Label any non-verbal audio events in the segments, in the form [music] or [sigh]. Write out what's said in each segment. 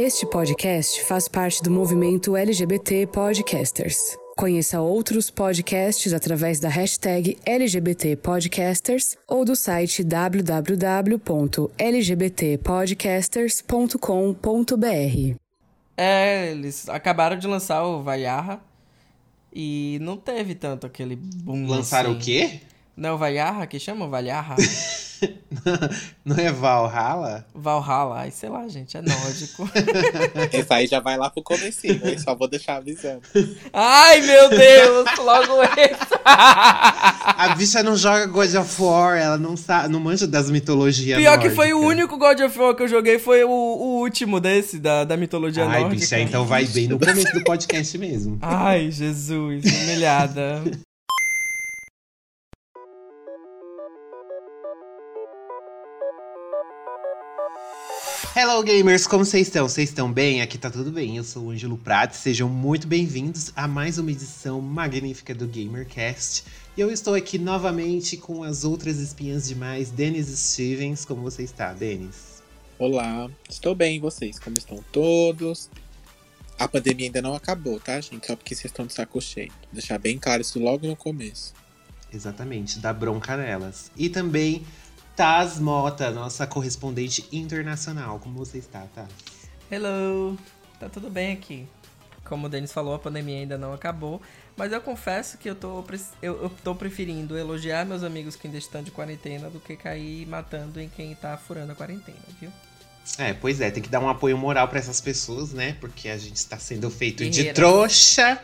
Este podcast faz parte do movimento LGBT Podcasters. Conheça outros podcasts através da hashtag LGBT Podcasters ou do site www.lgbtpodcasters.com.br. É, eles acabaram de lançar o Vaiarra e não teve tanto aquele boom. Lançaram assim. o quê? Não, é o Vaiarra que chama? Valharra? [laughs] Não é Valhalla? Valhalla, ai, sei lá, gente, é nórdico. [laughs] Esse aí já vai lá pro comecinho, hein? Só vou deixar avisando. ai, meu Deus, logo [laughs] esse. A bicha não joga God of War, ela não sabe, não manja das mitologias Pior que foi o único God of War que eu joguei, foi o, o último desse, da, da mitologia Ai, nórdica. bicha, então vai bem no começo do podcast mesmo. Ai, Jesus, humilhada. Hello gamers, como vocês estão? Vocês estão bem? Aqui tá tudo bem. Eu sou o Ângelo Prato. Sejam muito bem-vindos a mais uma edição magnífica do GamerCast. E eu estou aqui novamente com as outras espinhas demais, Denis Stevens. Como você está, Denis? Olá, estou bem, e vocês? Como estão todos? A pandemia ainda não acabou, tá, gente? Só porque vocês estão de saco cheio. Vou deixar bem claro isso logo no começo. Exatamente, dá bronca nelas. E também Taz Mota, nossa correspondente internacional. Como você está, Taz? Hello, tá tudo bem aqui. Como o Denis falou, a pandemia ainda não acabou, mas eu confesso que eu tô, eu, eu tô preferindo elogiar meus amigos que ainda estão de quarentena do que cair matando em quem tá furando a quarentena, viu? É, pois é, tem que dar um apoio moral pra essas pessoas, né? Porque a gente está sendo feito de Guerreiras. trouxa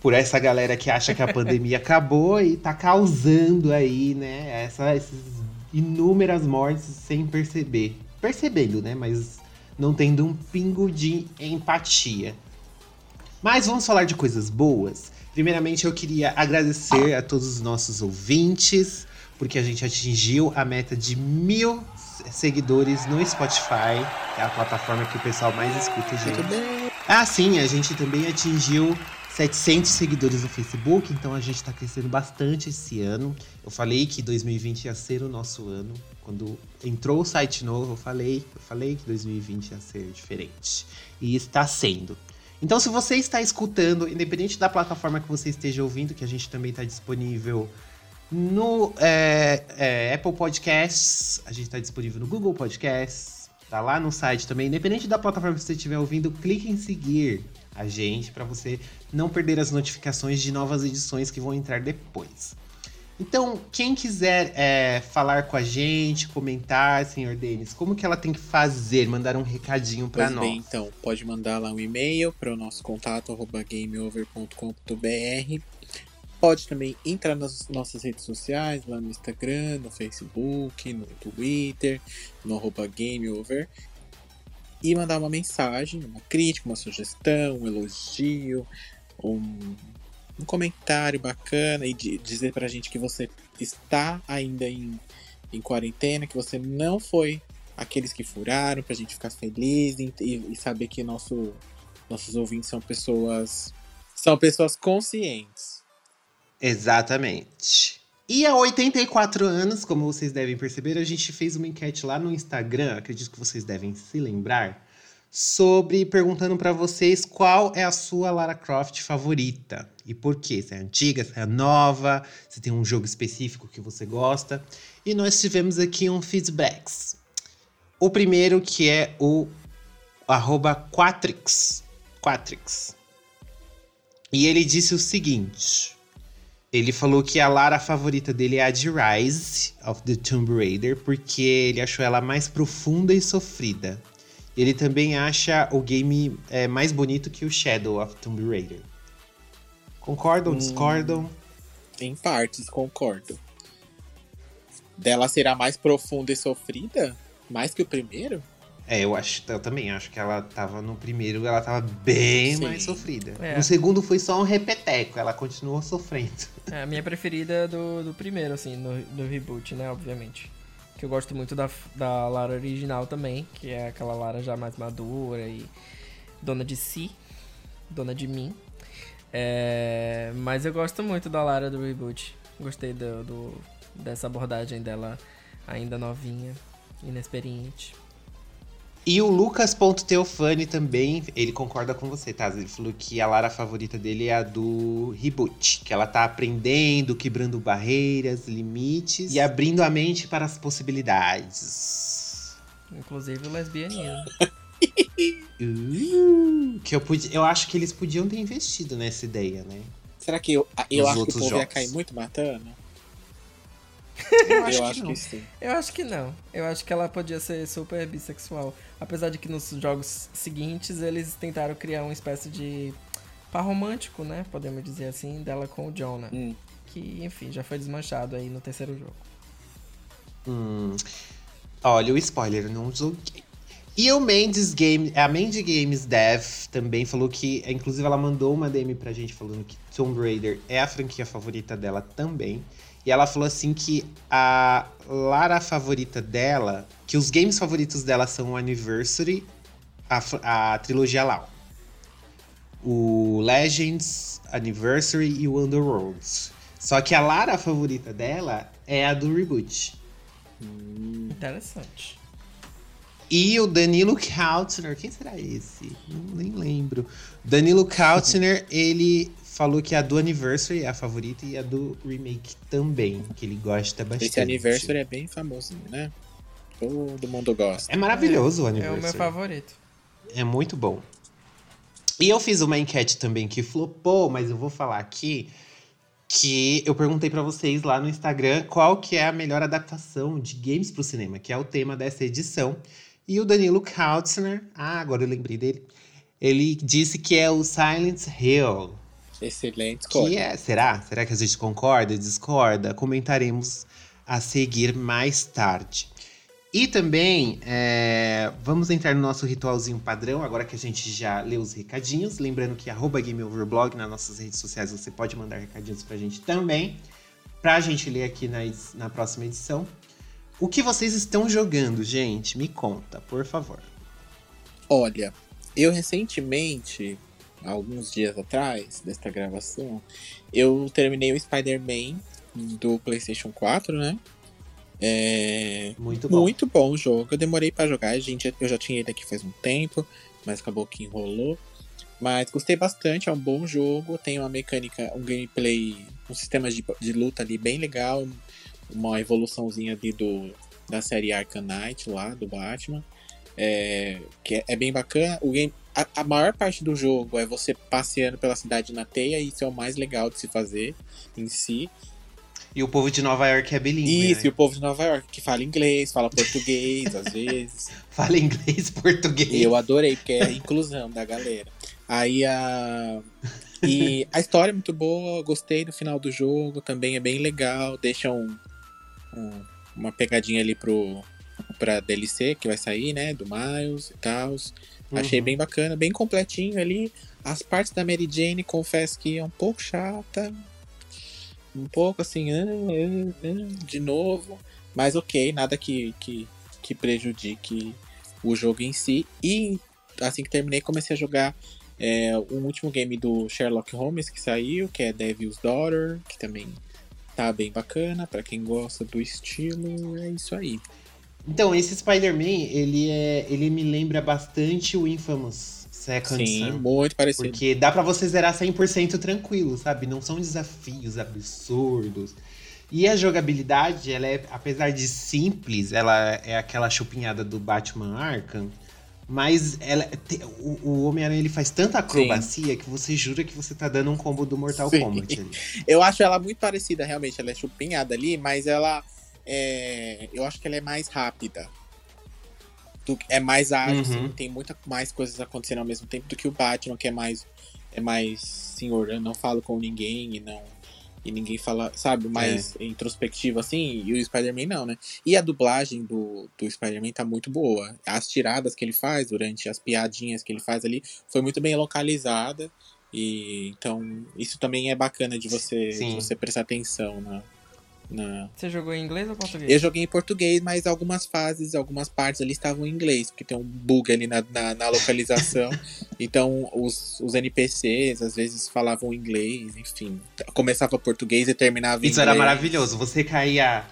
por essa galera que acha que a [laughs] pandemia acabou e tá causando aí, né? Essa, essas inúmeras mortes sem perceber. Percebendo, né? Mas não tendo um pingo de empatia. Mas vamos falar de coisas boas. Primeiramente, eu queria agradecer a todos os nossos ouvintes, porque a gente atingiu a meta de mil seguidores no Spotify, que é a plataforma que o pessoal mais escuta, gente. Ah, sim, a gente também atingiu 700 seguidores no Facebook, então a gente tá crescendo bastante esse ano. Eu falei que 2020 ia ser o nosso ano. Quando entrou o site novo, eu falei, eu falei que 2020 ia ser diferente. E está sendo. Então, se você está escutando, independente da plataforma que você esteja ouvindo, que a gente também está disponível no é, é, Apple Podcasts, a gente está disponível no Google Podcasts, tá lá no site também. Independente da plataforma que você estiver ouvindo, clique em seguir a gente para você não perder as notificações de novas edições que vão entrar depois. Então, quem quiser é, falar com a gente, comentar, senhor Denis, como que ela tem que fazer? Mandar um recadinho para nós. bem, então, pode mandar lá um e-mail para o nosso contato arroba gameover.com.br. Pode também entrar nas nossas redes sociais, lá no Instagram, no Facebook, no Twitter, no arroba gameover. E mandar uma mensagem, uma crítica, uma sugestão, um elogio, um, um comentário bacana e di- dizer pra gente que você está ainda em, em quarentena, que você não foi aqueles que furaram, pra gente ficar feliz e, e- e saber que nosso, nossos ouvintes são pessoas. São pessoas conscientes. Exatamente. E há 84 anos, como vocês devem perceber, a gente fez uma enquete lá no Instagram, acredito que vocês devem se lembrar, sobre perguntando pra vocês qual é a sua Lara Croft favorita e por quê. Se é antiga, se é nova, se tem um jogo específico que você gosta. E nós tivemos aqui um feedbacks. O primeiro que é o arroba Quatrix. Quatrix. E ele disse o seguinte. Ele falou que a Lara favorita dele é a de Rise of the Tomb Raider, porque ele achou ela mais profunda e sofrida. Ele também acha o game é, mais bonito que o Shadow of Tomb Raider. Concordam? Hum. Discordam? Em partes, concordo. Dela será mais profunda e sofrida? Mais que o primeiro? É, eu acho, eu também acho que ela tava no primeiro, ela tava bem Sim. mais sofrida. É. No segundo foi só um repeteco, ela continuou sofrendo. É, a minha preferida é do, do primeiro, assim, no, do reboot, né, obviamente. Que eu gosto muito da, da Lara original também, que é aquela Lara já mais madura e dona de si, dona de mim. É, mas eu gosto muito da Lara do reboot. Gostei do, do- dessa abordagem dela ainda novinha, inexperiente. E o Lucas.teofani também, ele concorda com você, tá? Ele falou que a Lara favorita dele é a do reboot, que ela tá aprendendo, quebrando barreiras, limites e abrindo a mente para as possibilidades. Inclusive o lesbianismo. [laughs] Uh, que eu, pude, eu acho que eles podiam ter investido nessa ideia, né? Será que eu, eu Os acho que o povo ia jogos. cair muito matando? [laughs] Eu acho eu que acho não. que sim. Eu acho que não. Eu acho que ela podia ser super bissexual. Apesar de que nos jogos seguintes eles tentaram criar uma espécie de par romântico, né? Podemos dizer assim, dela com o Jonah. Hum. Que, enfim, já foi desmanchado aí no terceiro jogo. Hum, olha, o spoiler, eu não joguei. E o Mendes Game, a Mandy Games Dev também falou que, inclusive ela mandou uma DM pra gente falando que Tomb Raider é a franquia favorita dela também. E ela falou assim que a Lara favorita dela, que os games favoritos dela são o Anniversary, a, a trilogia Lau. O Legends, Anniversary e o Underworlds. Só que a Lara favorita dela é a do reboot. Interessante. E o Danilo Kautner, quem será esse? Não, nem lembro. Danilo Kautner, [laughs] ele falou que a do Anniversary é a favorita e a do remake também, que ele gosta bastante. Esse Anniversary é bem famosinho, né? Todo mundo gosta. É maravilhoso o É Anniversary. o meu favorito. É muito bom. E eu fiz uma enquete também que flopou, mas eu vou falar aqui que eu perguntei pra vocês lá no Instagram qual que é a melhor adaptação de games pro cinema, que é o tema dessa edição. E o Danilo Kautzner, ah, agora eu lembrei dele, ele disse que é o Silent Hill. Excelente Que escolha. é, será? Será que a gente concorda, discorda? Comentaremos a seguir mais tarde. E também, é, vamos entrar no nosso ritualzinho padrão, agora que a gente já leu os recadinhos. Lembrando que arroba GameOverblog nas nossas redes sociais você pode mandar recadinhos pra gente também, pra gente ler aqui na, na próxima edição. O que vocês estão jogando, gente? Me conta, por favor. Olha, eu recentemente, alguns dias atrás desta gravação, eu terminei o Spider-Man do PlayStation 4, né? É, Muito bom. Muito bom o jogo. Eu demorei pra jogar, gente, eu já tinha ele aqui faz um tempo, mas acabou que enrolou. Mas gostei bastante, é um bom jogo, tem uma mecânica, um gameplay, um sistema de, de luta ali bem legal, uma evoluçãozinha ali do, da série Arkham Knight lá, do Batman. É, que é, é bem bacana. O game, a, a maior parte do jogo é você passeando pela cidade na teia, e isso é o mais legal de se fazer em si. E o povo de Nova York é bilíngue, Isso, e né? o povo de Nova York, que fala inglês, fala português às vezes. [laughs] Fala inglês, [laughs] português. E eu adorei, porque é a inclusão da galera. Aí a. E a história é muito boa, gostei do final do jogo, também é bem legal, deixa um, um- uma pegadinha ali pro, pra DLC que vai sair, né? Do Miles e tal. Achei Uhum. bem bacana, bem completinho ali. As partes da Mary Jane, confesso que é um pouco chata. Um pouco assim, ah, ah, ah, de novo. Mas ok, nada que, que, que prejudique o jogo em si. E assim que terminei, comecei a jogar é, o último game do Sherlock Holmes que saiu, que é Devil's Daughter, que também tá bem bacana. Pra quem gosta do estilo, é isso aí. Então, esse Spider-Man, ele, é, ele me lembra bastante o Infamous Second Sim, muito parecido. Porque dá pra você zerar 100% tranquilo, sabe? Não são desafios absurdos. E a jogabilidade, ela é, apesar de simples, ela é aquela chupinhada do Batman Arkham. Mas ela, o, o Homem-Aranha ele faz tanta acrobacia que você jura que você tá dando um combo do Mortal Sim. Kombat ali. Eu acho ela muito parecida, realmente. Ela é chupinhada ali, mas ela é. Eu acho que ela é mais rápida. Do é mais ágil, Uhum. assim, tem muita mais coisas acontecendo ao mesmo tempo do que o Batman, que é mais. É mais senhor, eu não falo com ninguém e não. E ninguém fala, sabe, mais introspectivo assim, e o Spider-Man não, né? E a dublagem do, do Spider-Man tá muito boa. As tiradas que ele faz durante as piadinhas que ele faz ali foi muito bem localizada. E então, isso também é bacana de você, de você prestar atenção na, na. Você jogou em inglês ou português? Eu joguei em português, mas algumas fases, algumas partes ali estavam em inglês, porque tem um bug ali na, na, na localização. [laughs] então, os, os NPCs às vezes falavam inglês, enfim. Começava português e terminava em Isso inglês. era maravilhoso. Você caía.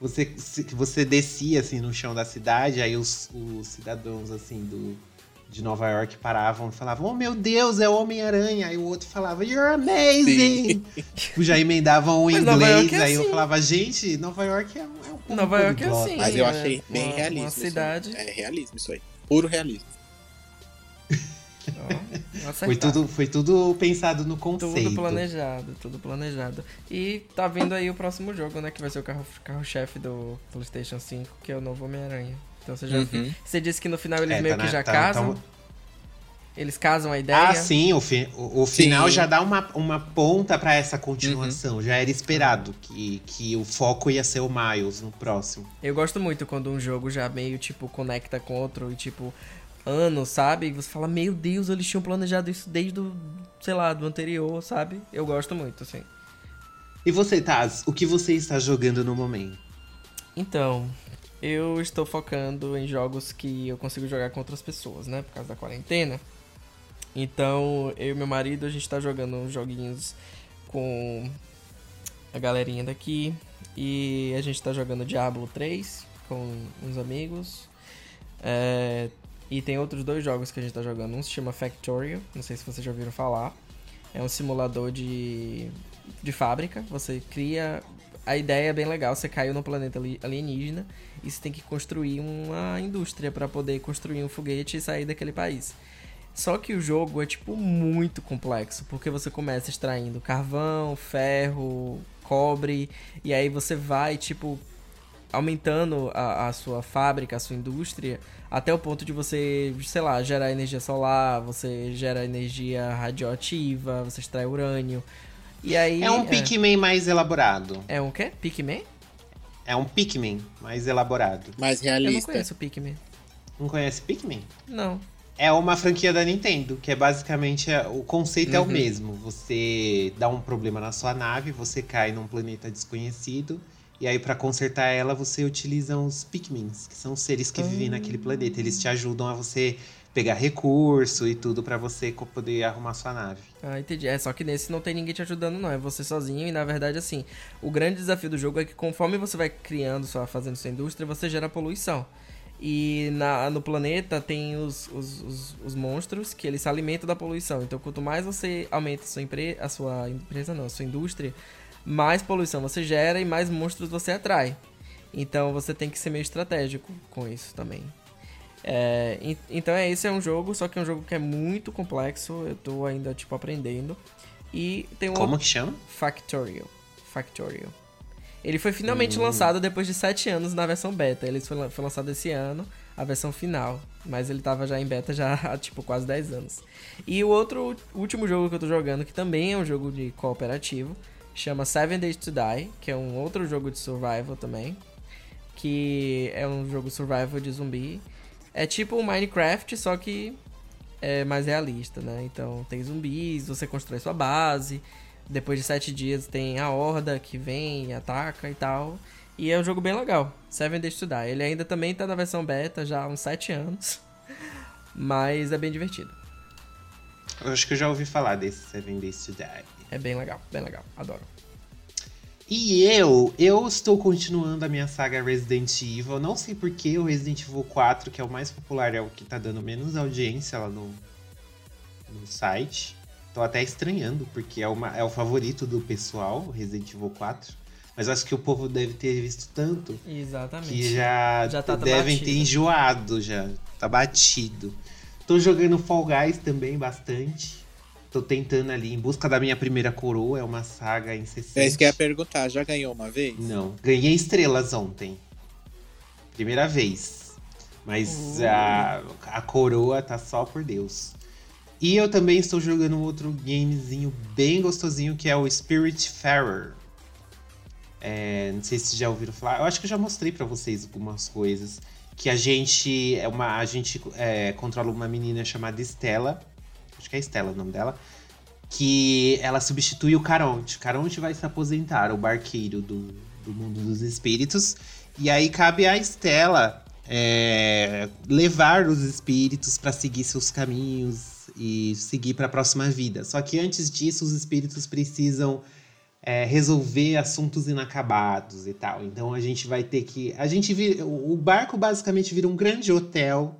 você, você descia assim no chão da cidade, aí os, os cidadãos assim do, de Nova York paravam e falavam: Oh meu Deus, é o Homem-Aranha. Aí o outro falava: You're amazing! Tipo, já emendavam o inglês. É aí assim. eu falava: Gente, Nova York é um. É um Nova York é assim. Mas eu achei bem uma, realismo. Uma cidade. É realismo isso aí. Puro realismo. foi, tudo, foi tudo pensado no conceito. Tudo planejado, tudo planejado. E tá vindo aí o próximo jogo, né? Que vai ser o carro-chefe carro do PlayStation 5, que é o novo Homem-Aranha. Então você já. Uhum. Você disse que no final eles é, meio tá que já tá, casam. Tá... Eles casam a ideia. Ah, sim, o, fi o, o final sim. já dá uma, uma ponta para essa continuação. Uhum. Já era esperado que, que o foco ia ser o Miles no próximo. Eu gosto muito quando um jogo já meio, tipo, conecta com outro e, tipo, anos, sabe? E você fala, meu Deus, eles tinham planejado isso desde o, sei lá, do anterior, sabe? Eu gosto muito, assim. E você, Taz, o que você está jogando no momento? Então, eu estou focando em jogos que eu consigo jogar com outras pessoas, né? Por causa da quarentena. Então, eu e meu marido, a gente está jogando joguinhos com a galerinha daqui. E a gente está jogando Diablo 3 com uns amigos. É, e tem outros dois jogos que a gente tá jogando. Um se chama Factorio, não sei se vocês já ouviram falar. É um simulador de, de fábrica. Você cria. A ideia é bem legal. Você caiu no planeta alienígena e você tem que construir uma indústria para poder construir um foguete e sair daquele país. Só que o jogo é tipo muito complexo, porque você começa extraindo carvão, ferro, cobre, e aí você vai tipo aumentando a, a sua fábrica, a sua indústria, até o ponto de você, sei lá, gerar energia solar, você gera energia radioativa, você extrai urânio. E aí. É um é... Pikmin mais elaborado. É um quê? Pikmin? É um Pikmin mais elaborado. Mais realista. Eu não conheço o Pikmin. Não conhece Pikmin? Não. É uma franquia da Nintendo, que é basicamente. O conceito uhum. é o uhum. mesmo. Você dá um problema na sua nave, você cai num planeta desconhecido e aí, para consertar ela, você utiliza os Pikmins, que são seres que vivem naquele planeta. Eles te ajudam a você pegar recurso e tudo para você poder arrumar sua nave. Ah, entendi. É, só que nesse não tem ninguém te ajudando, não. É você sozinho. E na verdade, assim, o grande desafio do jogo é que conforme você vai criando, sua, fazendo sua indústria, você gera poluição. E na, no planeta tem os, os, os, os, monstros que eles se alimentam da poluição. Então, quanto mais você aumenta a sua, empre a sua empresa, não, a sua indústria, mais poluição você gera e mais monstros você atrai. Então você tem que ser meio estratégico com isso também. É, então é esse é um jogo, só que é um jogo que é muito complexo. Eu tô ainda tipo aprendendo. E tem um Como que chama? Factorial. Factorial. Ele foi finalmente hum. lançado depois de 7 anos na versão beta. Ele foi, foi lançado esse ano, a versão final. Mas ele tava já em beta já há tipo quase 10 anos. E o outro último jogo que eu tô jogando, que também é um jogo de cooperativo, chama Seven Days to Die, que é um outro jogo de survival também, que é um jogo survival de zumbi. É tipo um Minecraft, só que é mais realista, né? Então tem zumbis, você constrói sua base. Depois de sete dias tem a horda que vem, ataca e tal. E é um jogo bem legal. Seven Days to Die. Ele ainda também tá na versão beta já há uns sete anos. [laughs] Mas é bem divertido. Eu acho que eu já ouvi falar desse Seven Days to Die. É bem legal, bem legal. Adoro. E eu, eu estou continuando a minha saga Resident Evil. Não sei porque o Resident Evil 4, que é o mais popular, é o que tá dando menos audiência lá no, no site. Tô até estranhando, porque é, uma, é o favorito do pessoal, Resident Evil 4. Mas acho que o povo deve ter visto tanto. Exatamente. Que já, já tá devem batido. ter enjoado já. Tá batido. Tô jogando Fall Guys também bastante. Tô tentando ali, em busca da minha primeira coroa, é uma saga incessante. É isso que eu ia perguntar, já ganhou uma vez? Não, ganhei estrelas ontem. Primeira vez. Mas uh. a, a coroa tá só por Deus. E eu também estou jogando outro gamezinho bem gostosinho, que é o Spirit Farer. É, não sei se já ouviram falar. Eu acho que eu já mostrei para vocês algumas coisas. Que a gente é uma a gente é, controla uma menina chamada Estela acho que é Estela o nome dela, que ela substitui o Caronte. Caronte vai se aposentar, o barqueiro do, do mundo dos espíritos. E aí cabe a Estela é, levar os espíritos para seguir seus caminhos e seguir para a próxima vida. Só que antes disso, os espíritos precisam é, resolver assuntos inacabados e tal. Então a gente vai ter que. A gente vira, o barco basicamente vira um grande hotel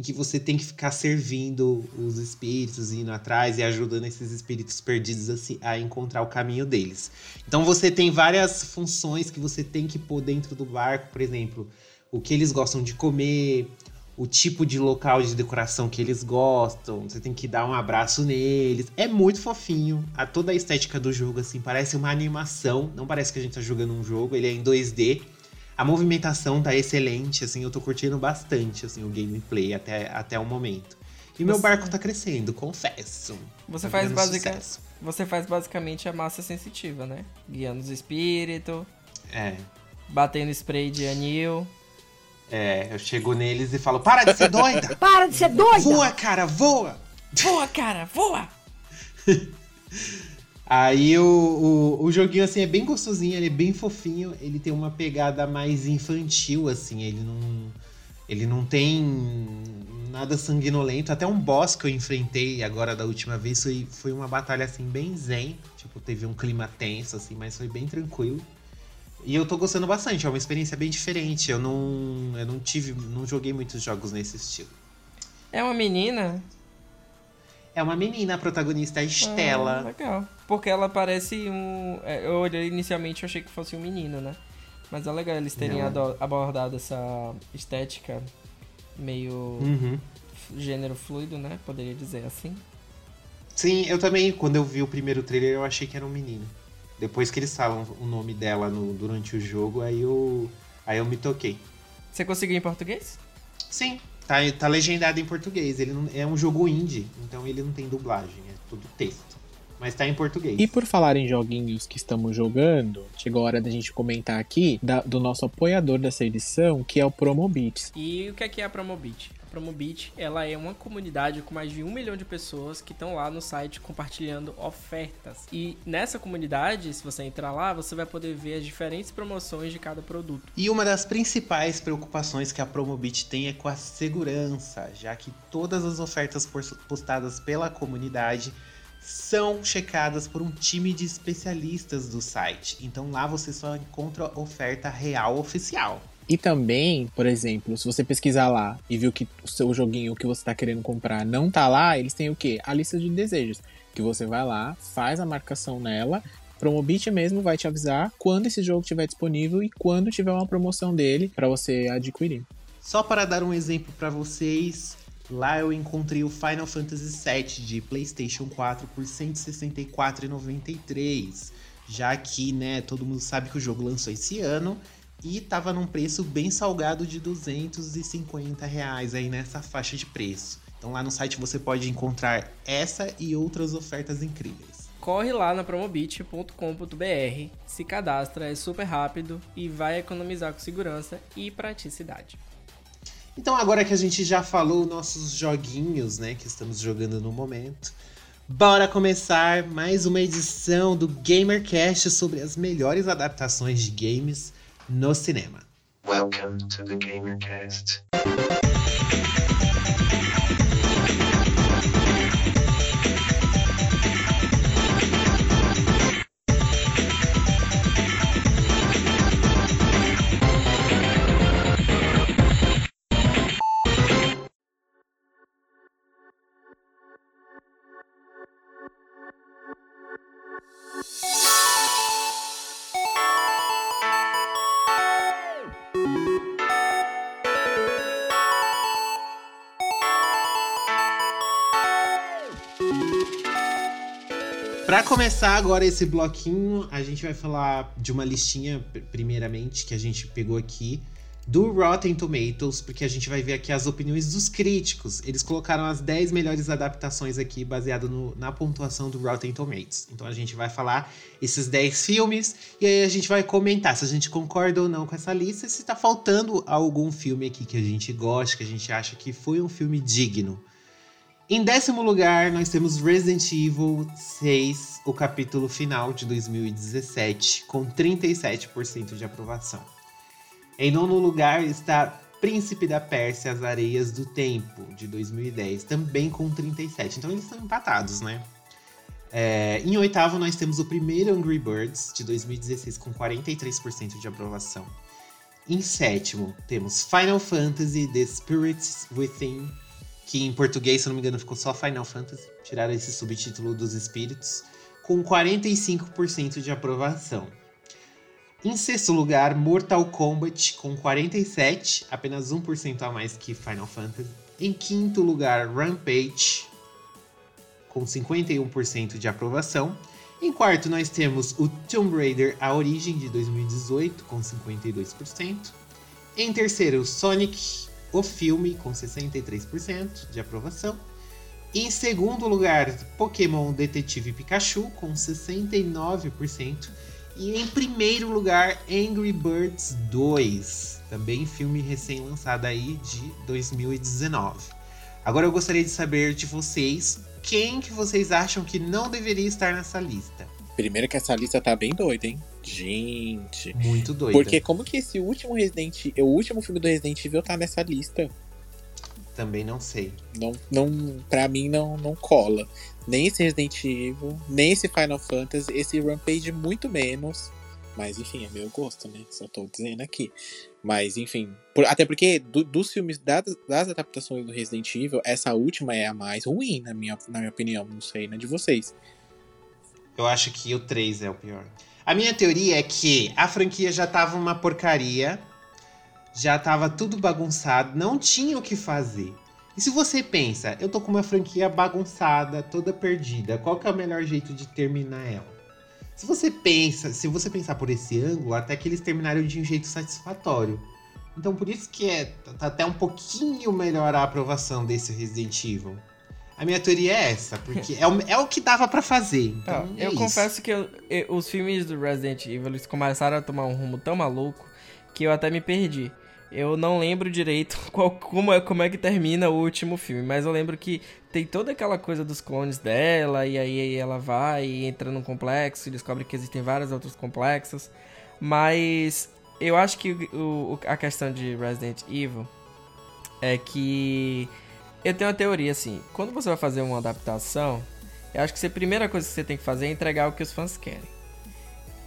em que você tem que ficar servindo os espíritos, indo atrás e ajudando esses espíritos perdidos a, a encontrar o caminho deles. Então você tem várias funções que você tem que pôr dentro do barco, por exemplo, o que eles gostam de comer, o tipo de local de decoração que eles gostam, você tem que dar um abraço neles. É muito fofinho. A toda a estética do jogo assim parece uma animação, não parece que a gente tá jogando um jogo, ele é em 2D. A movimentação tá excelente, assim, eu tô curtindo bastante, assim, o gameplay até, até o momento. E meu barco tá crescendo, confesso. Você, tá faz basic... você faz basicamente a massa sensitiva, né? Guiando os espíritos. É. Batendo spray de anil. É, eu chego neles e falo: Para de ser doida! [laughs] Para de ser doida! Voa, cara, voa! Voa, cara, voa! [laughs] Aí o, o, o, joguinho, assim, é bem gostosinho, ele é bem fofinho, ele tem uma pegada mais infantil, assim, ele não. Ele não tem nada sanguinolento. Até um boss que eu enfrentei agora da última vez foi, foi uma batalha, assim, bem zen. Tipo, teve um clima tenso, assim, mas foi bem tranquilo. E eu tô gostando bastante, é uma experiência bem diferente. Eu não, eu não tive, não joguei muitos jogos nesse estilo. É uma menina? É uma menina, a protagonista é a Estela. Ah, legal. Porque ela parece um. É, eu olhei inicialmente eu achei que fosse um menino, né? Mas é legal eles terem abordado essa estética meio uhum. gênero fluido, né? Poderia dizer assim. Sim, eu também, quando eu vi o primeiro trailer, eu achei que era um menino. Depois que eles falam o nome dela no, durante o jogo, aí eu, aí eu me toquei. Você conseguiu em português? Sim, tá, tá legendado em português. Ele não, é um jogo indie, então ele não tem dublagem, é tudo texto. Mas tá em português. E por falar em joguinhos que estamos jogando, chegou a hora da gente comentar aqui da, do nosso apoiador dessa edição, que é o Promobits. E o que é, que é a Promobit? Promobit, ela é uma comunidade com mais de um milhão de pessoas que estão lá no site compartilhando ofertas. E nessa comunidade, se você entrar lá, você vai poder ver as diferentes promoções de cada produto. E uma das principais preocupações que a Promobit tem é com a segurança, já que todas as ofertas postadas pela comunidade são checadas por um time de especialistas do site. Então lá você só encontra oferta real oficial. E também, por exemplo, se você pesquisar lá e viu que o seu joguinho que você está querendo comprar não tá lá, eles têm o quê? A lista de desejos. Que você vai lá, faz a marcação nela, Promobit mesmo vai te avisar quando esse jogo estiver disponível e quando tiver uma promoção dele para você adquirir. Só para dar um exemplo para vocês, lá eu encontrei o Final Fantasy VII de PlayStation 4 por R$ 164,93. Já que, né, todo mundo sabe que o jogo lançou esse ano e tava num preço bem salgado de 250 reais aí nessa faixa de preço. Então lá no site você pode encontrar essa e outras ofertas incríveis. Corre lá na promobit.com.br, se cadastra, é super rápido e vai economizar com segurança e praticidade. Então agora que a gente já falou nossos joguinhos, né, que estamos jogando no momento, bora começar mais uma edição do GamerCast sobre as melhores adaptações de games no cinema. Welcome to the GamerCast. Começar agora esse bloquinho, a gente vai falar de uma listinha, primeiramente, que a gente pegou aqui, do Rotten Tomatoes, porque a gente vai ver aqui as opiniões dos críticos. Eles colocaram as 10 melhores adaptações aqui, baseado no, na pontuação do Rotten Tomatoes. Então a gente vai falar esses 10 filmes e aí a gente vai comentar se a gente concorda ou não com essa lista, se tá faltando algum filme aqui que a gente gosta, que a gente acha que foi um filme digno. Em décimo lugar, nós temos Resident Evil 6, o capítulo final de 2017, com 37% de aprovação. Em nono lugar está Príncipe da Pérsia, As Areias do Tempo, de 2010, também com 37%. Então eles estão empatados, né? É, em oitavo, nós temos o primeiro Angry Birds, de 2016, com 43% de aprovação. Em sétimo, temos Final Fantasy The Spirits Within, que em português, se não me engano, ficou só Final Fantasy. Tiraram esse subtítulo dos espíritos, com 45% de aprovação. Em sexto lugar, Mortal Kombat, com 47, apenas 1% a mais que Final Fantasy. Em quinto lugar, Rampage, com 51% de aprovação. Em quarto, nós temos o Tomb Raider A Origem de 2018, com 52%. Em terceiro, Sonic, o filme, com 63% de aprovação. Em segundo lugar, Pokémon Detetive Pikachu, com 69%. E em primeiro lugar, Angry Birds 2, também filme recém-lançado aí de 2019. Agora eu gostaria de saber de vocês quem que vocês acham que não deveria estar nessa lista? Primeiro que essa lista tá bem doida, hein? Gente. Muito doida. Porque como que esse último Resident o último filme do Resident Evil tá nessa lista? Também não sei. Não, não, pra mim não, não cola. Nem esse Resident Evil, nem esse Final Fantasy, esse Rampage muito menos. Mas enfim, é meu gosto, né? Só tô dizendo aqui. Mas enfim. Por, até porque do, dos filmes, das, das, adaptações do Resident Evil, essa última é a mais ruim, na minha, na minha opinião. Não sei, né? De vocês. Eu acho que o 3 é o pior. A minha teoria é que a franquia já tava uma porcaria. Já tava tudo bagunçado, não tinha o que fazer. E se você pensa, eu tô com uma franquia bagunçada, toda perdida, qual que é o melhor jeito de terminar ela? Se você pensa, se você pensar por esse ângulo, até que eles terminaram de um jeito satisfatório. Então por isso que é tá até um pouquinho melhor a aprovação desse Resident Evil. A minha teoria é essa, porque é, o, é o que dava para fazer. Então é eu isso. confesso que eu, eu, os filmes do Resident Evil começaram a tomar um rumo tão maluco que eu até me perdi. Eu não lembro direito [laughs] qual, como, é, como é que termina o último filme, mas eu lembro que tem toda aquela coisa dos clones dela, e aí ela vai e entra num complexo e descobre que existem vários outros complexos. Mas eu acho que o, a questão de Resident Evil é que eu tenho uma teoria assim: quando você vai fazer uma adaptação, eu acho que a primeira coisa que você tem que fazer é entregar o que os fãs querem.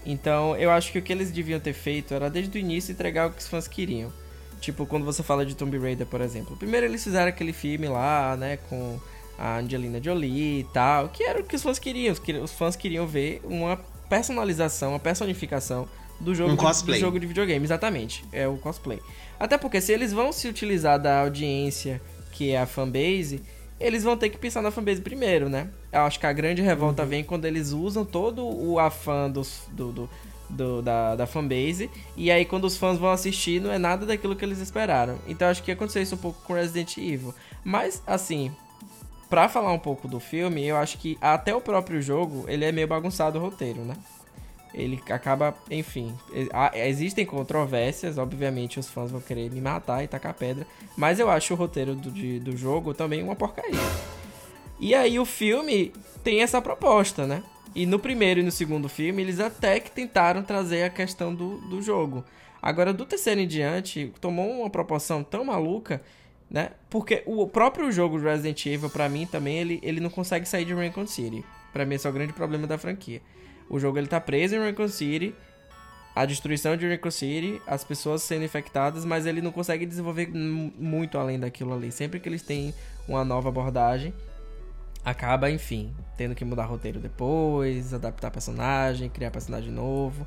Então, eu acho que o que eles deviam ter feito era desde o início entregar o que os fãs queriam. Tipo, quando você fala de Tomb Raider, por exemplo. Primeiro eles fizeram aquele filme lá, né, com a Angelina Jolie e tal, que era o que os fãs queriam. Os fãs queriam ver uma personalização, uma personificação do jogo, um de, do jogo de videogame. Exatamente, é o cosplay. Até porque se eles vão se utilizar da audiência, que é a fanbase, eles vão ter que pensar na fanbase primeiro, né? Eu acho que a grande revolta uhum. vem quando eles usam todo o afã dos, do, do do, da, da fanbase. E aí, quando os fãs vão assistir, não é nada daquilo que eles esperaram. Então, acho que aconteceu isso um pouco com Resident Evil. Mas, assim, pra falar um pouco do filme, eu acho que até o próprio jogo, ele é meio bagunçado o roteiro, né? Ele acaba, enfim, existem controvérsias, obviamente os fãs vão querer me matar e tacar pedra, mas eu acho o roteiro do, de, do jogo também uma porcaria. E aí o filme tem essa proposta, né? E no primeiro e no segundo filme, eles até que tentaram trazer a questão do, do jogo. Agora, do terceiro em diante, tomou uma proporção tão maluca, né? Porque o próprio jogo Resident Evil, para mim, também, ele, ele não consegue sair de Raccoon City. Para mim, esse é o grande problema da franquia. O jogo, ele tá preso em Raccoon City, a destruição de Raccoon City, as pessoas sendo infectadas, mas ele não consegue desenvolver muito além daquilo ali. Sempre que eles têm uma nova abordagem, acaba, enfim, tendo que mudar roteiro depois, adaptar personagem, criar personagem novo.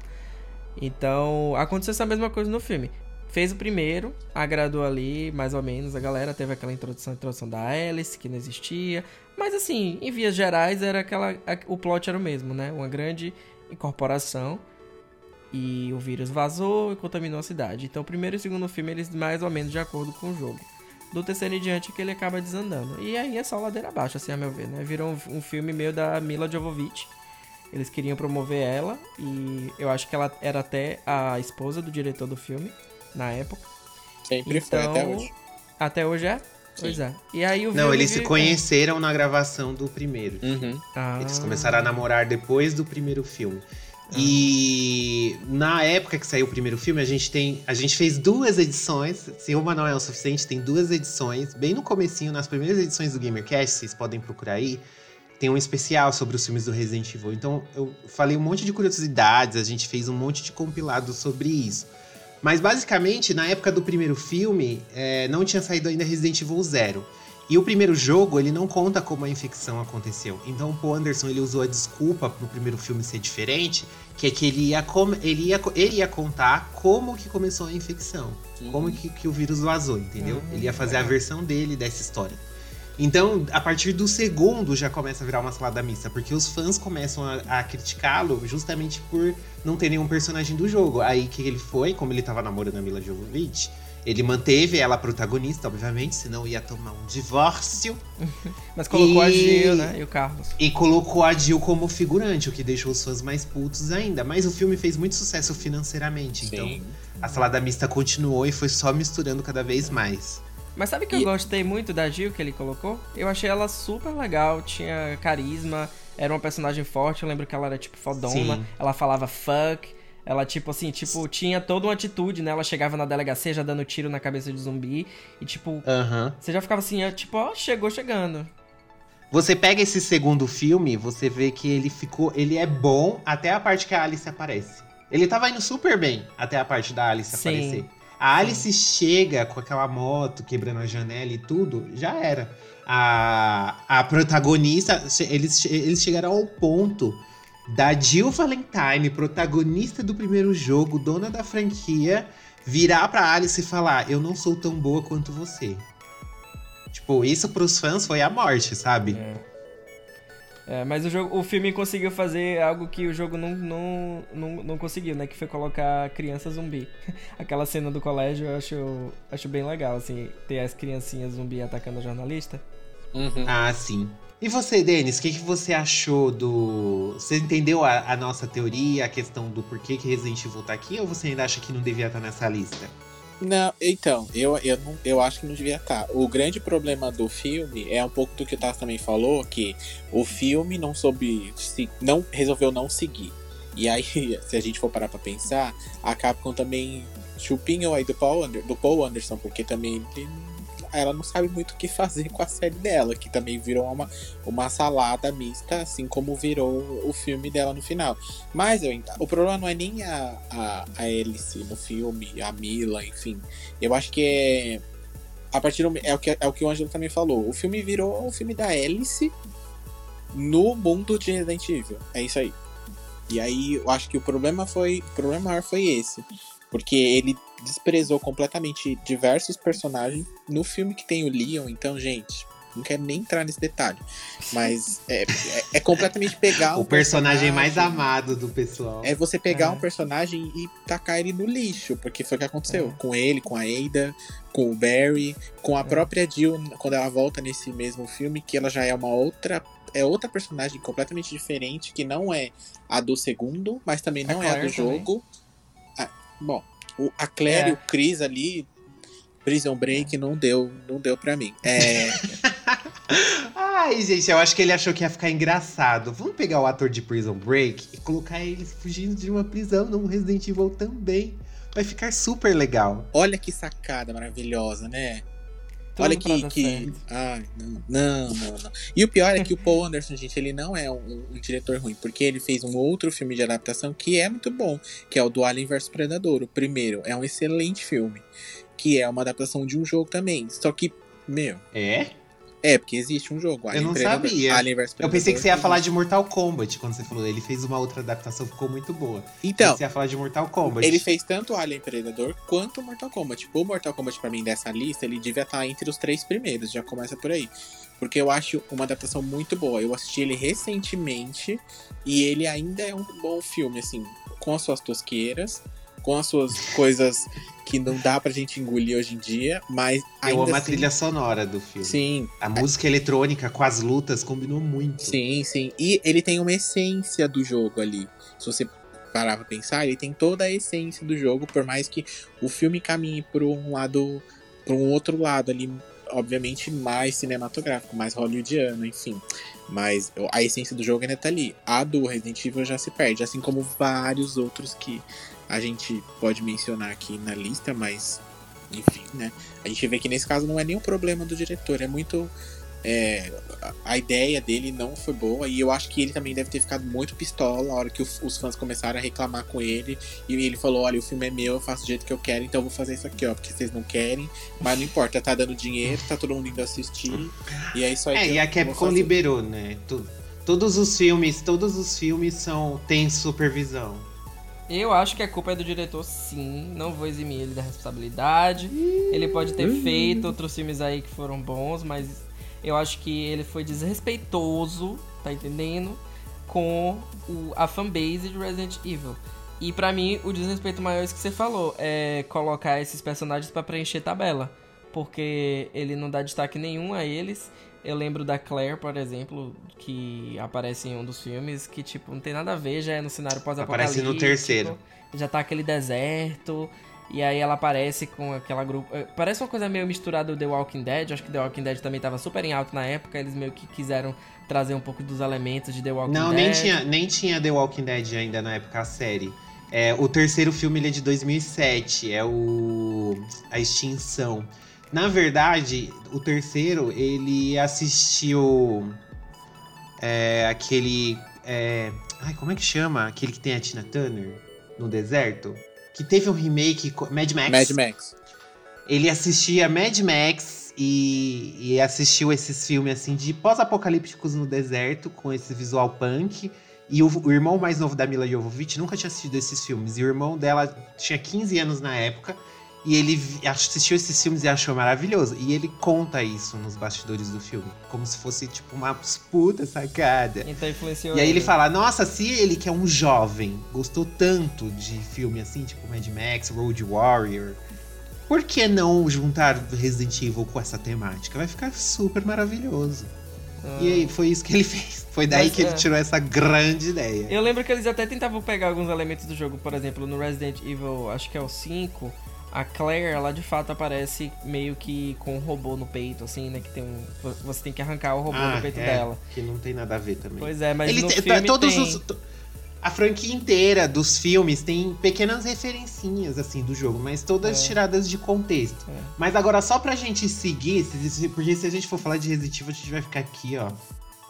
Então, aconteceu essa mesma coisa no filme. Fez o primeiro, agradou ali, mais ou menos, a galera teve aquela introdução, introdução da Alice, que não existia. Mas assim, em vias gerais, era aquela. O plot era o mesmo, né? Uma grande incorporação. E o vírus vazou e contaminou a cidade. Então, o primeiro e o segundo filme, eles mais ou menos de acordo com o jogo do terceiro em diante que ele acaba desandando. E aí é só ladeira abaixo, assim, a meu ver, né? Virou um, um filme meio da Mila Jovovich. Eles queriam promover ela e eu acho que ela era até a esposa do diretor do filme na época. Sempre então, foi, até então, hoje. Até hoje é? Pois é. E aí o Não, eles se conheceram na gravação do primeiro. Uhum. Ah. Eles começaram a namorar depois do primeiro filme. E na época que saiu o primeiro filme, a gente tem. A gente fez duas edições. Se uma não é o suficiente, tem duas edições. Bem no comecinho, nas primeiras edições do GamerCast, vocês podem procurar aí. tem um especial sobre os filmes do Resident Evil. Então eu falei um monte de curiosidades, a gente fez um monte de compilado sobre isso. Mas basicamente, na época do primeiro filme, é, não tinha saído ainda Resident Evil Zero. E o primeiro jogo, ele não conta como a infecção aconteceu. Então o Paul Anderson ele usou a desculpa pro primeiro filme ser diferente, que é que ele ia, ele ia, ele ia contar como que começou a infecção. Uhum. Como que, que, o vírus vazou, entendeu? Uhum. Ele ia fazer a versão dele dessa história. Então, a partir do segundo já começa a virar uma salada mista, porque os fãs começam a, a criticá-lo justamente por não ter nenhum personagem do jogo. Aí que ele foi, como ele tava namorando a Mila Jovovich, ele manteve ela protagonista, obviamente, senão ia tomar um divórcio. [laughs] Mas colocou e... a Jill, né? E o Carlos. E colocou a Jill como figurante, o que deixou os fãs mais putos ainda. Mas o filme fez muito sucesso financeiramente, Sim. então a salada mista continuou e foi só misturando cada vez mais. Mas sabe que e... eu gostei muito da Jill que ele colocou? Eu achei ela super legal, tinha carisma, era uma personagem forte. Eu lembro que ela era tipo fodona, Sim. ela falava fuck. Ela, tipo assim, tipo, tinha toda uma atitude, né? Ela chegava na delegacia já dando tiro na cabeça de zumbi. E, tipo, você já ficava assim, tipo, ó, chegou chegando. Você pega esse segundo filme, você vê que ele ficou. Ele é bom até a parte que a Alice aparece. Ele tava indo super bem até a parte da Alice Sim. aparecer. A Alice chega com aquela moto quebrando a janela e tudo, já era. A, a protagonista, eles, eles chegaram ao ponto da Jill Valentine, protagonista do primeiro jogo, dona da franquia, virar pra Alice e falar: Eu não sou tão boa quanto você. Tipo, isso pros fãs foi a morte, sabe? É. É, mas o, jogo, o filme conseguiu fazer algo que o jogo não, não, não, não conseguiu, né? Que foi colocar criança zumbi. [laughs] Aquela cena do colégio eu acho, acho bem legal, assim, ter as criancinhas zumbi atacando a jornalista. Uhum. Ah, sim. E você, Denis, o que, que você achou do. Você entendeu a, a, nossa teoria, a questão do porquê que Resident Evil tá aqui, ou você ainda acha que não devia estar tá nessa lista? Não, então, eu, eu, não, eu acho que não devia estar. Tá. O grande problema do filme é um pouco do que o Tassi também falou, que o filme não soube. Se, não, resolveu não seguir. E aí, [laughs] se a gente for parar pra pensar, a Capcom também chupinhou aí do Paul, do Paul Anderson, porque também ele ela não sabe muito o que fazer com a série dela, que também virou uma, uma salada mista, assim como virou o filme dela no final. Mas eu, o problema não é nem a, a, a Alice no filme, a Mila, enfim. Eu acho que é. A partir do, é, o que, é o que o Ângelo também falou. O filme virou o filme da Alice no mundo de Resident Evil. É isso aí. E aí eu acho que o problema foi. O problema maior foi esse. Porque ele desprezou completamente diversos personagens no filme que tem o Leon, então, gente, não quero nem entrar nesse detalhe. Mas é, é, é completamente pegar um o personagem, personagem, mais amado do pessoal. É você pegar é. um personagem e tacar ele no lixo, porque foi o que aconteceu é. com ele, com a Ada, com o Barry, com a é. própria Jill, quando ela volta nesse mesmo filme, que ela já é uma outra. É outra personagem completamente diferente, que não é a do segundo, mas também não é a do jogo. Ah, bom, o, a Claire é. e o Chris ali, Prison Break, não deu, não deu pra mim. É. [laughs] Ai, gente, eu acho que ele achou que ia ficar engraçado. Vamos pegar o ator de Prison Break e colocar ele fugindo de uma prisão no Resident Evil também. Vai ficar super legal. Olha que sacada maravilhosa, né? Tudo Olha que. que... Ai, não, não, não, não. E o pior é que o Paul Anderson, gente, ele não é um, um, diretor ruim, porque ele fez um outro filme de adaptação que é muito bom, que é o do Alien vs Predador. O primeiro é um excelente filme, que é uma adaptação de um jogo também. Só que, meu. É? É, porque existe um jogo. Alien eu não Predador, sabia. Alien vs eu pensei que você ia falar de Mortal Kombat quando você falou. Ele fez uma outra adaptação, ficou muito boa. Então. Você ia falar de Mortal Kombat. Ele fez tanto Alien Predador quanto Mortal Kombat. O Mortal Kombat, pra mim, dessa lista, ele devia estar entre os três primeiros. Já começa por aí. Porque eu acho uma adaptação muito boa. Eu assisti ele recentemente e ele ainda é um bom filme, assim, com as suas tosqueiras, com as suas coisas [laughs] que não dá pra gente engolir hoje em dia, mas ainda Eu amo assim... a trilha sonora do filme. Sim. A música eletrônica com as lutas combinou muito. Sim, sim. E ele tem uma essência do jogo ali. Se você parar pra pensar, ele tem toda a essência do jogo, por mais que o filme caminhe por um lado, por um outro lado ali, obviamente mais cinematográfico, mais hollywoodiano, enfim. Mas a essência do jogo ainda tá ali. A do Resident Evil já se perde, assim como vários outros que a gente pode mencionar aqui na lista, mas enfim, né? A gente vê que nesse caso não é nenhum problema do diretor, é muito É, a ideia dele não foi boa e eu acho que ele também deve ter ficado muito pistola na hora que os, fãs começaram a reclamar com ele e ele falou: Olha, o filme é meu, eu faço do jeito que eu quero, então eu vou fazer isso aqui, ó, porque vocês não querem, mas não importa, tá dando dinheiro, tá todo mundo indo assistir e é isso aí. É, e a Capcom liberou, né? todos os filmes, todos os filmes são têm supervisão. Eu acho que a culpa é do diretor, sim. Não vou eximir ele da responsabilidade. Ele pode ter feito outros filmes aí que foram bons, mas eu acho que ele foi desrespeitoso, tá entendendo? Com o, a fanbase de Resident Evil. E para mim, o desrespeito maior é isso que você falou: é colocar esses personagens para preencher tabela. Porque ele não dá destaque nenhum a eles. Eu lembro da Claire, por exemplo, que aparece em um dos filmes, que, tipo, não tem nada a ver, já é no cenário pós-apocalíptico. Aparece no terceiro. Já tá aquele deserto. E aí ela aparece com aquela grupo. Eh, parece uma coisa meio misturada do The Walking Dead. Acho que The Walking Dead também tava super em alto na época. Eles meio que quiseram trazer um pouco dos elementos de The Walking não, Dead. Não, nem tinha, nem tinha The Walking Dead ainda na época, a série. É, o terceiro filme ele é de 2007, é o A Extinção. Na verdade, o terceiro, ele assistiu é, aquele. É, ai, como é que chama? Aquele que tem a Tina Turner no deserto? Que teve um remake. Mad Max. Mad Max. Ele assistia Mad Max e, e assistiu esses filmes assim de pós-apocalípticos no deserto, com esse visual punk. E o, o, irmão mais novo da Mila Jovovich nunca tinha assistido esses filmes. E o irmão dela tinha 15 anos na época. E ele assistiu esses filmes e achou maravilhoso. E ele conta isso nos bastidores do filme. Como se fosse, tipo, uma puta sacada. Então influenciou e aí ele fala, nossa, se ele que é um jovem gostou tanto de filme assim, tipo Mad Max, Road Warrior, por que não juntar Resident Evil com essa temática? Vai ficar super maravilhoso. Ah. E aí foi isso que ele fez. Foi daí Mas, que ele é. tirou essa grande ideia. Eu lembro que eles até tentavam pegar alguns elementos do jogo, por exemplo, no Resident Evil, acho que é o 5 a Claire, ela de fato aparece meio que com um robô no peito, assim, né? Que tem um. Você tem que arrancar o robô ah, do peito é, dela. Que não tem nada a ver também. Pois é, mas Ele no tem, filme todos tem... os. A franquia inteira dos filmes tem pequenas referencinhas, assim, do jogo, mas todas é. tiradas de contexto. É. Mas agora, só pra gente seguir, porque se a gente for falar de Resident Evil, a gente vai ficar aqui, ó.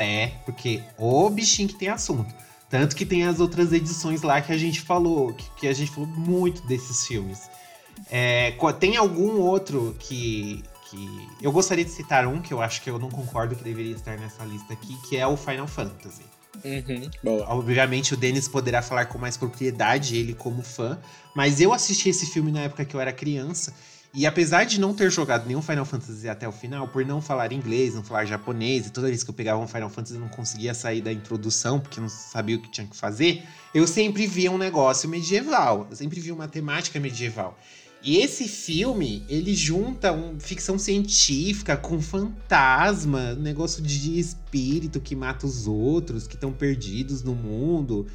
É, porque o bichinho que tem assunto. Tanto que tem as outras edições lá que a gente falou, que, que a gente falou muito desses filmes. É, tem algum outro que, que. Eu gostaria de citar um que eu acho que eu não concordo que deveria estar nessa lista aqui, que é o Final Fantasy. Uhum, Obviamente o Denis poderá falar com mais propriedade, ele como fã, mas eu assisti esse filme na época que eu era criança. E apesar de não ter jogado nenhum Final Fantasy até o final, por não falar inglês, não falar japonês, e toda vez que eu pegava um Final Fantasy eu não conseguia sair da introdução, porque não sabia o que tinha que fazer, eu sempre via um negócio medieval, eu sempre via uma temática medieval. E esse filme, ele junta um, ficção científica com fantasma, um negócio de espírito que mata os outros, que estão perdidos no mundo.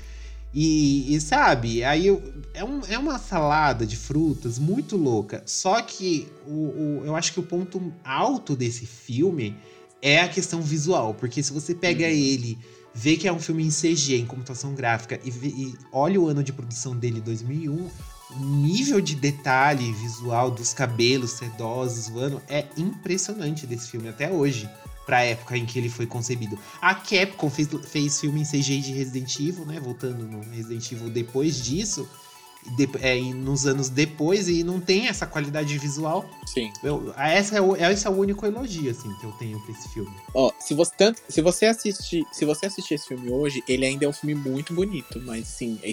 E, e sabe, aí eu, é, um, é uma salada de frutas muito louca. Só que o, o, eu acho que o ponto alto desse filme é a questão visual. Porque se você pega uhum. ele, vê que é um filme em CG, em computação gráfica, e, e olha o ano de produção dele, 2001 o nível de detalhe visual dos cabelos sedosos voando é impressionante desse filme até hoje, pra época em que ele foi concebido. A Capcom fez, fez filme em CGI de Resident Evil, né? Voltando no Resident Evil depois disso. De, é, nos anos depois e não tem essa qualidade visual. Sim. Eu, essa é o, esse é o único elogio assim que eu tenho pra esse filme. Ó, se você tanto, se você assistir, se você assistir esse filme hoje, ele ainda é um filme muito bonito, mas sim, é,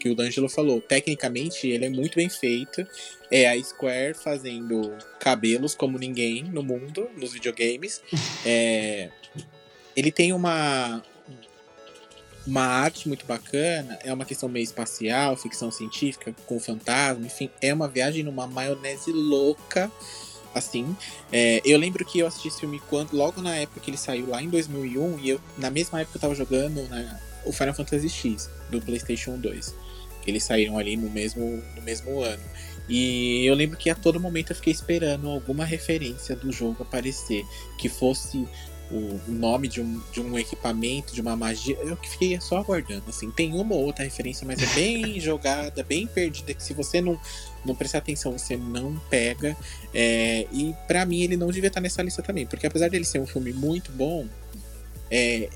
que o D'Angelo falou. Tecnicamente, ele é muito bem feito. É a Square fazendo cabelos como ninguém no mundo, nos videogames. [laughs] é, ele tem uma, uma arte muito bacana, é uma questão meio espacial, ficção científica, com fantasma, enfim, é uma viagem numa maionese louca, assim. É, eu lembro que eu assisti esse filme quando, logo na época que ele saiu, lá em 2001, e eu, na mesma época eu tava jogando né, o Final Fantasy X, do PlayStation 2. Eles saíram ali no mesmo, no mesmo ano. E eu lembro que a todo momento eu fiquei esperando alguma referência do jogo aparecer, que fosse o nome de um, de um equipamento, de uma magia. Eu fiquei só aguardando. Assim, tem uma ou outra referência, mas é bem [laughs] jogada, bem perdida. Que se você não, não prestar atenção, você não pega. É, e para mim ele não devia estar nessa lista também, porque apesar dele ser um filme muito bom, é,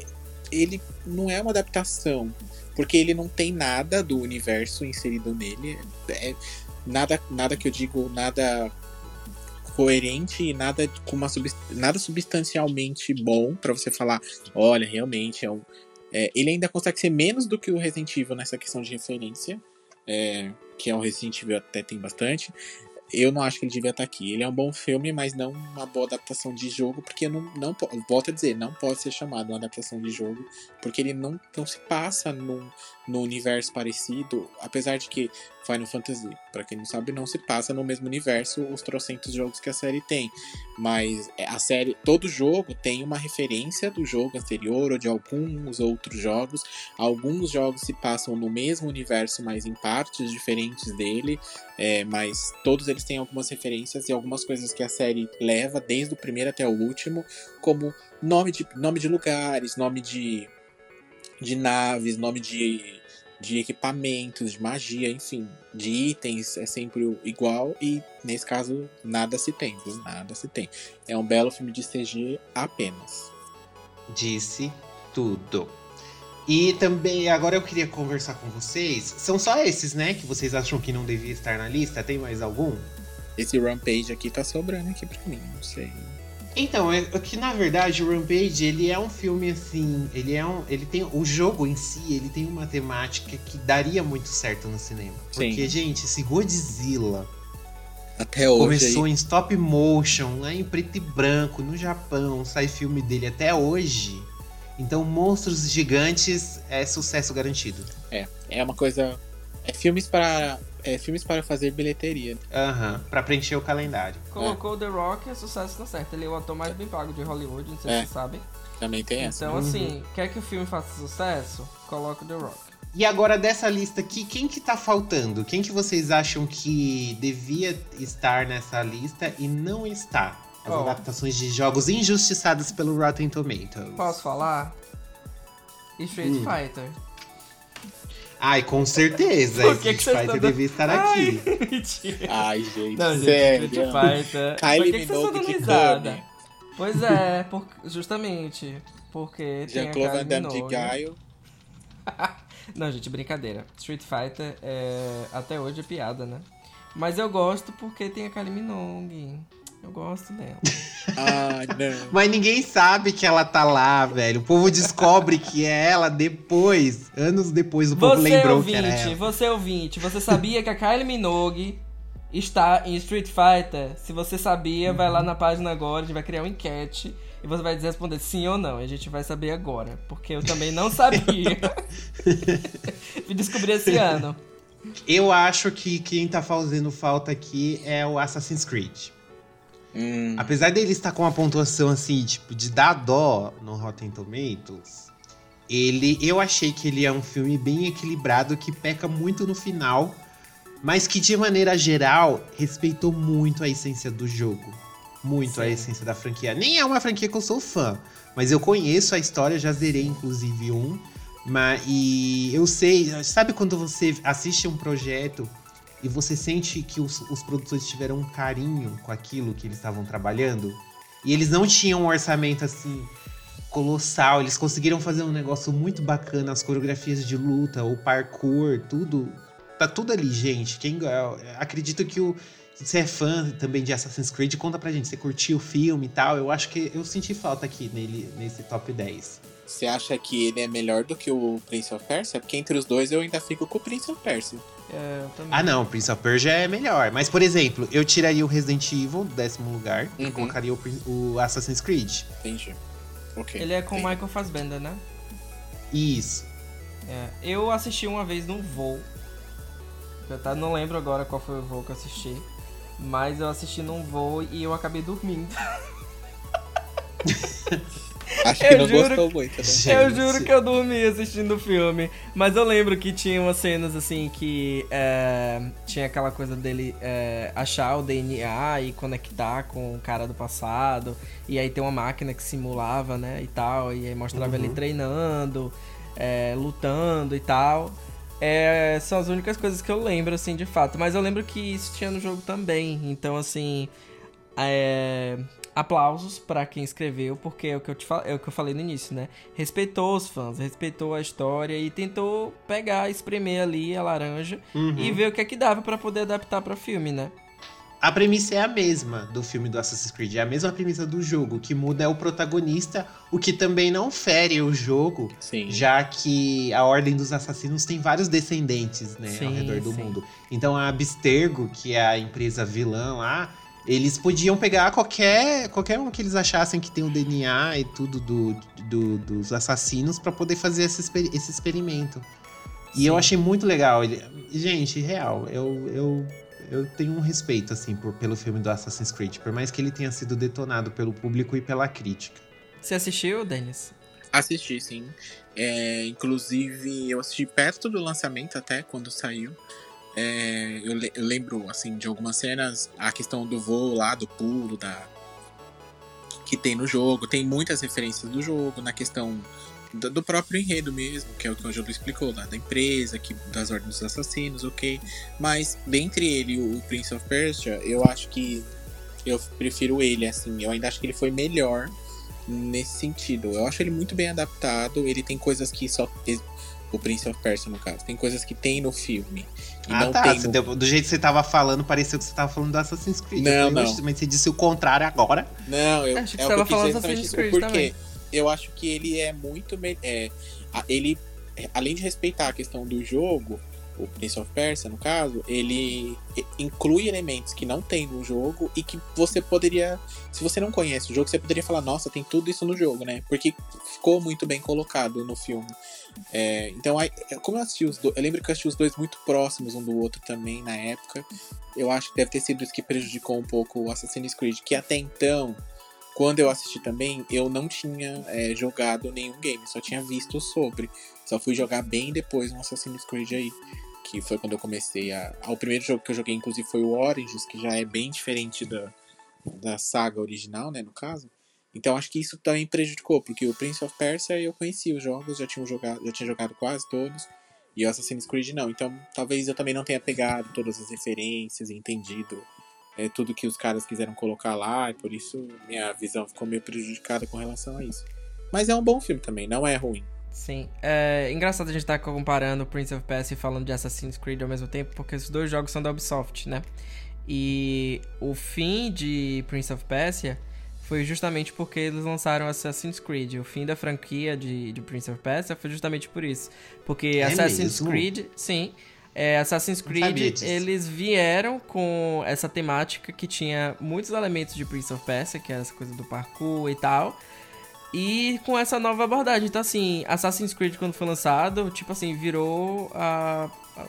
ele não é uma adaptação, porque ele não tem nada do universo inserido nele. É, nada, nada que eu digo, nada coerente e nada com uma nada substancialmente bom para você falar, olha, realmente é um. É, ele ainda consegue ser menos do que o Resident Evil nessa questão de referência, é, que é o Resident Evil até tem bastante eu não acho que ele devia estar aqui. Ele é um bom filme, mas não uma boa adaptação de jogo, porque não, não volto a dizer, não pode ser chamado uma adaptação de jogo, porque ele não, não se passa num, num universo parecido, apesar de que Final Fantasy, para quem não sabe, não se passa no mesmo universo os trocentos jogos que a série tem. Mas é, a série, todo jogo tem uma referência do jogo anterior ou de alguns outros jogos. Alguns jogos se passam no mesmo universo, mas em partes diferentes dele. É, mas todos eles têm algumas referências e algumas coisas que a série leva, desde o primeiro até o último, como nome de, nome de lugares, nome de, de naves, nome de de equipamentos, de magia, enfim, de itens é sempre igual e nesse caso nada se tem, viu? Nada se tem. É um belo filme de CG apenas. Disse tudo. E também agora eu queria conversar com vocês. São só esses, né, que vocês acham que não devia estar na lista? Tem mais algum? Esse Rampage aqui tá sobrando aqui pra mim, não sei. Então, é, é que na verdade o Rampage, ele é um filme assim, ele é um, ele tem o jogo em si, ele tem uma temática que daria muito certo no cinema. Sim. Porque, gente, esse Godzilla até hoje começou aí. em stop motion, lá em preto e branco, no Japão, sai filme dele até hoje. Então, Monstros Gigantes é sucesso garantido. É, é uma coisa é filmes para é, filmes para fazer bilheteria. Aham, uhum, pra preencher o calendário. Colocou é. The Rock, é sucesso tá certo. Ele é o ator mais bem pago de Hollywood, não sei é. se vocês sabem. Também tem essa. Então, assim, uhum. quer que o filme faça sucesso? Coloca The Rock. E agora dessa lista aqui, quem que tá faltando? Quem que vocês acham que devia estar nessa lista e não está? As oh. adaptações de jogos injustiçados pelo Rotten Tomatoes. Posso falar? Street hum. Fighter. Ai, com certeza. Por que Street Fighter devia estar aqui. Ai, [laughs] mentira. Ai, gente. Não, gente, sério. Street Fighter. Kylie Por que, que vocês estão dando risada? Pois é, por, justamente. Porque Jean-Claude Van Damme de Gaio. [laughs] Não, gente, brincadeira. Street Fighter é, até hoje é piada, né? Mas eu gosto porque tem a Kylie Minogue. Eu gosto dela. ah, não. Mas ninguém sabe que ela tá lá, velho. O povo descobre que é ela depois. Anos depois o povo você lembrou ouvinte, que era ela. Você ouvinte, você sabia que a Kylie Minogue está em Street Fighter? Se você sabia, vai lá na página agora, a gente vai criar uma enquete. E você vai responder sim ou não. E a gente vai saber agora. Porque eu também não sabia. [laughs] Me descobri esse ano. Eu acho que quem tá fazendo falta aqui é o Assassin's Creed. Hum. Apesar dele estar com uma pontuação assim, tipo, de dar dó no Rotten Tomatoes, ele, eu achei que ele é um filme bem equilibrado que peca muito no final, mas que de maneira geral respeitou muito a essência do jogo, muito Sim. a essência da franquia. Nem é uma franquia que eu sou fã, mas eu conheço a história, já zerei inclusive um, mas e eu sei, sabe quando você assiste um projeto e você sente que os, os produtores tiveram um carinho com aquilo que eles estavam trabalhando. E eles não tinham um orçamento assim colossal, eles conseguiram fazer um negócio muito bacana, as coreografias de luta, o parkour, tudo. Tá tudo ali, gente. Quem acredito que o você é fã também de Assassin's Creed, conta pra gente, você curtiu o filme e tal. Eu acho que eu senti falta aqui nele nesse top 10. Você acha que ele é melhor do que o Prince of Persia? Porque entre os dois eu ainda fico com o Prince of Persia. É, ah, não, o Prince of Persia é melhor. Mas, por exemplo, eu tiraria o Resident Evil do décimo lugar uhum. e colocaria o, o, Assassin's Creed. Entendi. Okay. Ele é com o Michael Fassbender, né? Isso. É, eu assisti uma vez num voo. Eu tá, não lembro agora qual foi o voo que eu assisti. Mas eu assisti num voo e eu acabei dormindo. [laughs] Acho que Eu não juro- gostou muito, né? Eu juro que eu dormi assistindo o filme. Mas eu lembro que tinha umas cenas assim que é, tinha aquela coisa dele é, achar o DNA e conectar com o cara do passado. E aí tem uma máquina que simulava, né? E tal. E aí mostrava ele treinando, é, lutando e tal. É, são as únicas coisas que eu lembro, assim, de fato. Mas eu lembro que isso tinha no jogo também. Então, assim. É, aplausos pra quem escreveu, porque é o, que eu te é o que eu falei no início, né? Respeitou os fãs, respeitou a história e tentou pegar, espremer ali a laranja Uhum. e ver o que é que dava pra poder adaptar pra filme, né? A premissa é a mesma do filme do Assassin's Creed, é a mesma premissa do jogo. O que muda é o protagonista, o que também não fere o jogo, Sim. já que a Ordem dos Assassinos tem vários descendentes, né, ao Sim, redor do sim. mundo. Então a Abstergo, que é a empresa vilã lá, eles podiam pegar qualquer, qualquer um que eles achassem que tem o DNA e tudo do, do- dos assassinos pra poder fazer esse, esse experimento. E eu Sim. achei muito legal. Ele, gente, real, eu, eu, eu tenho um respeito, assim, por, pelo filme do Assassin's Creed, por mais que ele tenha sido detonado pelo público e pela crítica. Você assistiu, Denis? Assisti, sim. É, inclusive, eu assisti perto do lançamento até, quando saiu. É, eu, le- eu lembro, assim, de algumas cenas, a questão do voo lá, do pulo, da que tem no jogo. Tem muitas referências do jogo, na questão do, do próprio enredo mesmo, que é o que o Júlio explicou, lá da empresa, que, das ordens dos assassinos, ok. Mas, dentre ele e o Prince of Persia, eu acho que eu prefiro ele, assim. Eu ainda acho que ele foi melhor nesse sentido. Eu acho ele muito bem adaptado. Ele tem coisas que só. O Prince of Persia, no caso. Tem coisas que tem no filme. E ah, não tá. no... deu- do jeito que você tava falando, pareceu que você tava falando do Assassin's Creed. Não, não. "Oxe, Mas você disse o contrário agora. Não, eu Acho que é você tava falando dizer Assassin's Creed porque também. eu acho que ele é muito. É, ele, além de respeitar a questão do jogo, o Prince of Persia, no caso, ele inclui elementos que não tem no jogo e que você poderia. Se você não conhece o jogo, você poderia falar, nossa, tem tudo isso no jogo, né? Porque ficou muito bem colocado no filme. É, então, aí, como eu assisti os dois. Eu lembro que eu assisti os dois muito próximos um do outro também na época. Eu acho que deve ter sido isso que prejudicou um pouco o Assassin's Creed, que até então, quando eu assisti também, eu não tinha é, jogado nenhum game, só tinha visto sobre. Só fui jogar bem depois no Assassin's Creed aí. Que foi quando eu comecei a. O primeiro jogo que eu joguei, inclusive, foi o Origins, que já é bem diferente da, da saga original, né, no caso. Então acho que isso também prejudicou, porque o Prince of Persia eu conhecia os jogos, já tinha jogado, já tinha jogado quase todos, e o Assassin's Creed não. Então talvez eu também não tenha pegado todas as referências e entendido é, tudo que os caras quiseram colocar lá, e por isso minha visão ficou meio prejudicada com relação a isso. Mas é um bom filme também, não é ruim. Sim. É engraçado a gente estar comparando Prince of Persia e falando de Assassin's Creed ao mesmo tempo, porque esses dois jogos são da Ubisoft, né? E o fim de Prince of Persia foi justamente porque eles lançaram Assassin's Creed. O fim da franquia de, de Prince of Persia foi justamente por isso. Porque É Assassin's mesmo? Creed, sim. É, Assassin's Creed, eles vieram com essa temática que tinha muitos elementos de Prince of Persia, que era essa coisa do parkour e tal. E com essa nova abordagem. Então, assim, Assassin's Creed, quando foi lançado, tipo assim, virou a, a-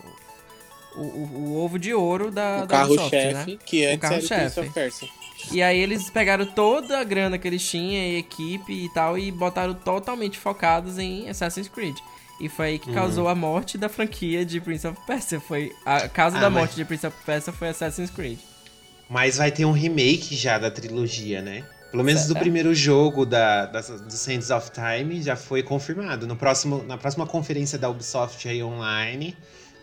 o, o- o ovo de ouro da, o Ubisoft, carro-chefe, né? que antes era o carro-chefe. E aí eles pegaram toda a grana que eles tinham, e equipe e tal, e botaram totalmente focados em Assassin's Creed. E foi aí que Uhum. causou a morte da franquia de Prince of Persia. Foi a causa Ah, da mas- morte de Prince of Persia foi Assassin's Creed. Mas vai ter um remake já da trilogia, né? Pelo menos do Certo. primeiro jogo da, da, do Sands of Time já foi confirmado. No próximo, na próxima conferência da Ubisoft aí online,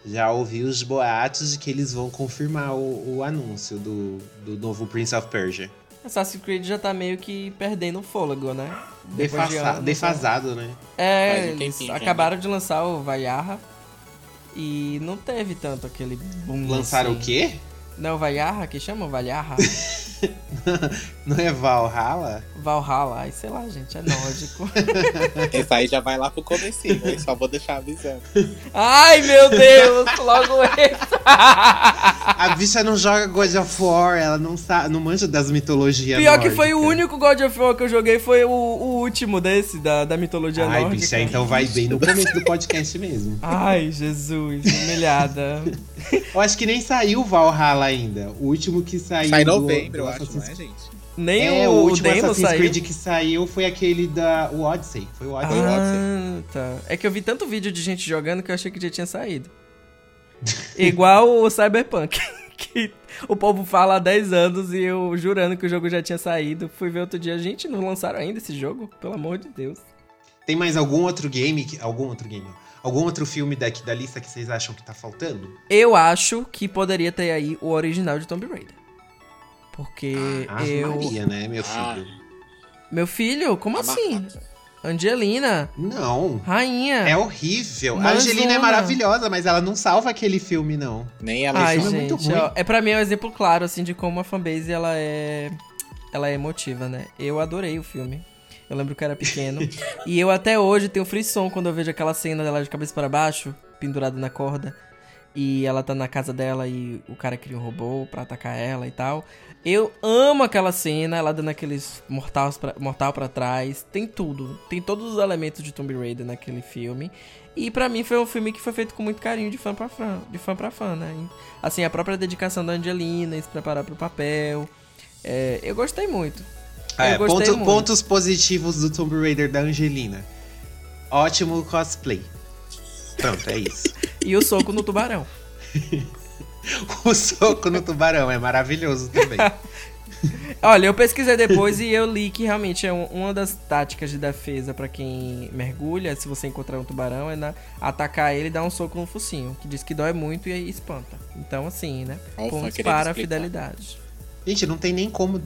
já ouvi os boatos de que eles vão confirmar o, o anúncio do, do novo Prince of Persia. Assassin's Creed já tá meio que perdendo o fôlego, né? Depois de Defasa- anos, defasado, né? É, um acabaram de lançar o Valhalla e não teve tanto aquele boom. Lançaram assim. o quê? Não, Valhalla, que chama Valhalla? [laughs] Não é Valhalla? Valhalla, ai sei lá, gente, é nórdico. [laughs] Esse aí já vai lá pro comecinho, aí só vou deixar avisando. ai, meu Deus, logo esse. A bicha não joga God of War, ela não sabe, não manja das mitologias Pior que foi o nórdicas. único God of War que eu joguei, foi o, o último desse, da, da mitologia Ai, nórdica. bicha, então vai bem no começo do podcast mesmo. Ai, Jesus, humilhada. Eu acho que nem saiu o Valhalla ainda. O último que saiu. Sai novembro, do acho, não Assassin's é, gente? Nem é, o, o o último demo Assassin's saiu. Creed que saiu foi aquele da o Odyssey. Foi o Odyssey. Ah, tá. É que eu vi tanto vídeo de gente jogando que eu achei que já tinha saído. [laughs] Igual o Cyberpunk. [laughs] Que o povo fala há 10 anos e eu jurando que o jogo já tinha saído. Fui ver outro dia, gente, não lançaram ainda esse jogo? Pelo amor de Deus. Tem mais algum outro game, que- algum outro game, ó. algum outro filme daqui da lista que vocês acham que tá faltando? Eu acho que poderia ter aí o original de Tomb Raider. Porque Ave eu. Maria, né, meu Ah. filho? Meu filho, como assim? Angelina, Não. rainha. É horrível. A. Angelina é maravilhosa, mas ela não salva aquele filme, não. Nem ela Ai, filme é gente, muito ruim. ó, é pra mim é um exemplo claro, assim, de como a fanbase, ela é... Ela é emotiva, né? Eu adorei o filme. Eu lembro que eu era pequeno. [laughs] e eu até hoje tenho frisson quando eu vejo aquela cena dela de cabeça para baixo, pendurada na corda. E ela tá na casa dela e o cara cria um robô pra atacar ela e tal. Eu amo aquela cena, ela dando aqueles mortais pra, mortal pra trás. Tem tudo. Tem todos os elementos de Tomb Raider naquele filme. E pra mim foi um filme que foi feito com muito carinho de fã pra fã, de fã pra fã, né? Assim, a própria dedicação da Angelina, se preparar pro papel. É, eu gostei muito. É, eu gostei ponto- muito. pontos positivos do Tomb Raider da Angelina. Ótimo cosplay. Pronto, é isso. E o soco no tubarão. [laughs] o soco no tubarão é maravilhoso também. [laughs] Olha, eu pesquisei depois e eu li que realmente é um- uma das táticas de defesa pra quem mergulha, se você encontrar um tubarão, é na- atacar ele e dar um soco no focinho, que diz que dói muito e aí espanta. Então, assim, né? Pontos querendo para a fidelidade. Gente, não tem nem como.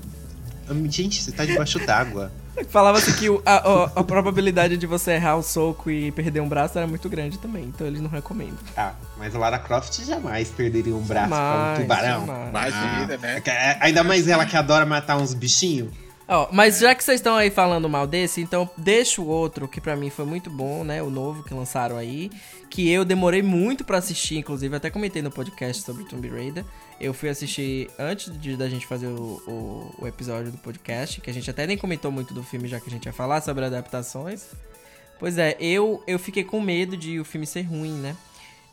Gente, você tá debaixo d'água. Falava-se que o- a, a- a probabilidade de você errar o soco e perder um braço era muito grande também, então eles não recomendam. Ah, mas a Lara Croft jamais perderia um braço pra um tubarão. jamais. Imagina, né? É, Ainda mais ela que adora matar uns bichinhos. Ó, mas já que vocês estão aí falando mal desse, então deixa o outro que pra mim foi muito bom, né? O novo que lançaram aí, que eu demorei muito pra assistir, inclusive até comentei no podcast sobre Tomb Raider. Eu fui assistir antes de, da gente fazer o, o, o episódio do podcast, que a gente até nem comentou muito do filme, já que a gente ia falar sobre adaptações. Pois é, eu, eu fiquei com medo de o filme ser ruim, né?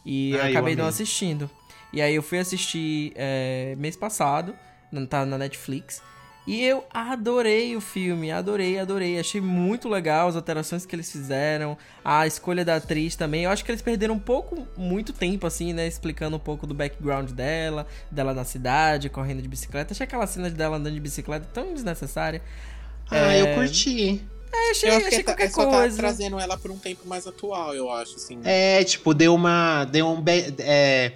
E Ah, acabei não assistindo. E aí eu fui assistir é, mês passado, não tá na Netflix. E eu adorei o filme, adorei, adorei. Achei muito legal as alterações que eles fizeram, a escolha da atriz também. Eu acho que eles perderam um pouco, muito tempo, assim, né? Explicando um pouco do background dela, dela na cidade, correndo de bicicleta. Achei aquela cena dela andando de bicicleta tão desnecessária. Ah, É. eu curti. É, achei, Eu achei tá- qualquer só coisa. tá trazendo ela pra um tempo mais atual, eu acho, assim. É, tipo, deu uma. Deu um. É,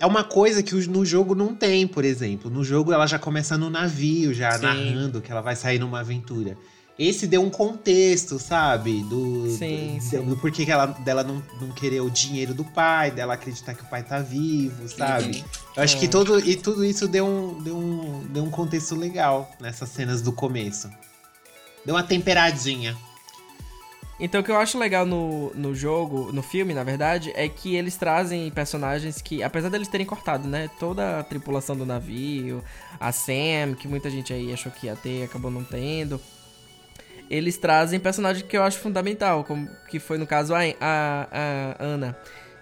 é uma coisa que no jogo não tem, por exemplo. No jogo ela já começa no navio, já Sim. narrando que ela vai sair numa aventura. Esse deu um contexto, sabe? Do, Sim, do, sim. do porquê que ela, dela não, não querer o dinheiro do pai, dela acreditar que o pai tá vivo, sabe? Eu acho É. que todo, e tudo isso deu um, deu, um, deu um contexto legal nessas cenas do começo. Deu uma temperadinha. Então o que eu acho legal no, no jogo, no filme, na verdade, é que eles trazem personagens que, apesar deles terem cortado, né, toda a tripulação do navio, a Sam, que muita gente aí achou que ia ter e acabou não tendo, eles trazem personagens que eu acho fundamental, como que foi no caso a, a, a Ana.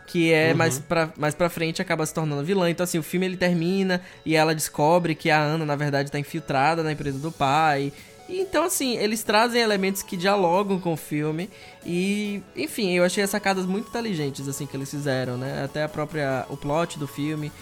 Que é Uhum. mais, pra, mais pra frente acaba se tornando vilã. Então, assim, o filme ele termina e ela descobre que a Ana, na verdade, tá infiltrada na empresa do pai. Então, assim, eles trazem elementos que dialogam com o filme. E, enfim, eu achei as sacadas muito inteligentes, assim, que eles fizeram, né? Até a própria. O plot do filme,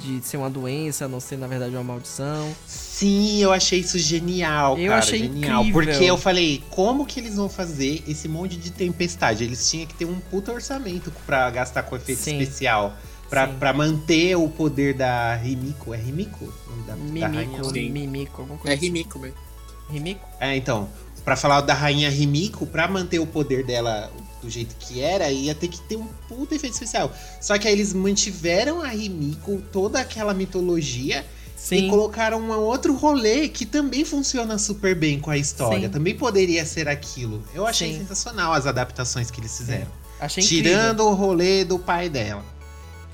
de ser uma doença, não ser, na verdade, uma maldição. Sim, eu achei isso genial, Eu cara. achei genial. incrível. Porque eu falei, como que eles vão fazer esse monte de tempestade? Eles tinham que ter um puta orçamento pra gastar com efeito Sim. especial. Pra, Sim. pra manter o poder da Rimiko. É Rimiko? O nome da, da? Mimico, Sim. Mimico, alguma É coisa. assim. Rimiko mesmo. Rimiko? É, então. Pra falar da rainha Rimiko, pra manter o poder dela do jeito que era, ia ter que ter um puta efeito especial. Só que aí eles mantiveram a Rimiko, toda aquela mitologia, e Sim. colocaram um outro rolê que também funciona super bem com a história. Sim. Também poderia ser aquilo. Eu achei Sim. sensacional as adaptações que eles fizeram. Achei incrível. Tirando o rolê do pai dela.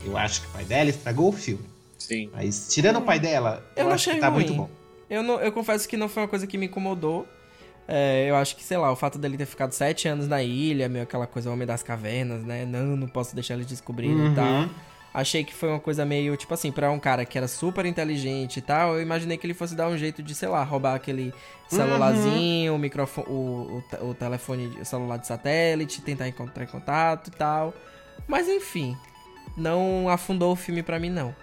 Eu acho que o pai dela estragou o filme. Sim. Mas tirando o pai dela, Eu eu, acho que tá ruim. muito bom. Eu, não, eu confesso que não foi uma coisa que me incomodou. É, eu acho que, sei lá, o fato dele ter ficado sete anos na ilha, meio aquela coisa homem das cavernas, né? Não, não posso deixar eles descobrirem Uhum. e tal. Achei que foi uma coisa meio, tipo assim, pra um cara que era super inteligente e tal, eu imaginei que ele fosse dar um jeito de, sei lá, roubar aquele celularzinho, uhum. o microfone, o, o, o telefone, o celular de satélite, tentar encontrar em contato e tal. Mas enfim, não afundou o filme pra mim, não.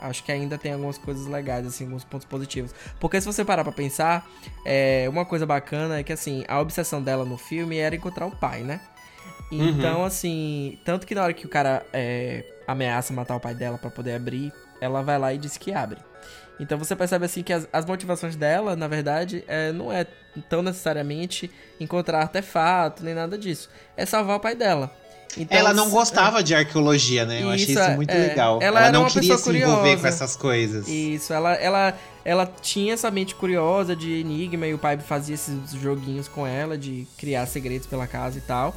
Acho que ainda tem algumas coisas legais, assim, alguns pontos positivos. Porque se você parar pra pensar, é, uma coisa bacana é que, assim, a obsessão dela no filme era encontrar o pai, né? Então, uhum. assim, tanto que na hora que o cara é, ameaça matar o pai dela para poder abrir, ela vai lá e diz que abre. Então você percebe assim que as, as motivações dela, na verdade, é, não é tão necessariamente encontrar artefato nem nada disso. É salvar o pai dela. Então, ela não gostava é, de arqueologia, né? Eu achei isso muito é, legal. Ela, ela não queria se curiosa. envolver com essas coisas. Isso, ela, ela, ela tinha essa mente curiosa de enigma e o pai fazia esses joguinhos com ela de criar segredos pela casa e tal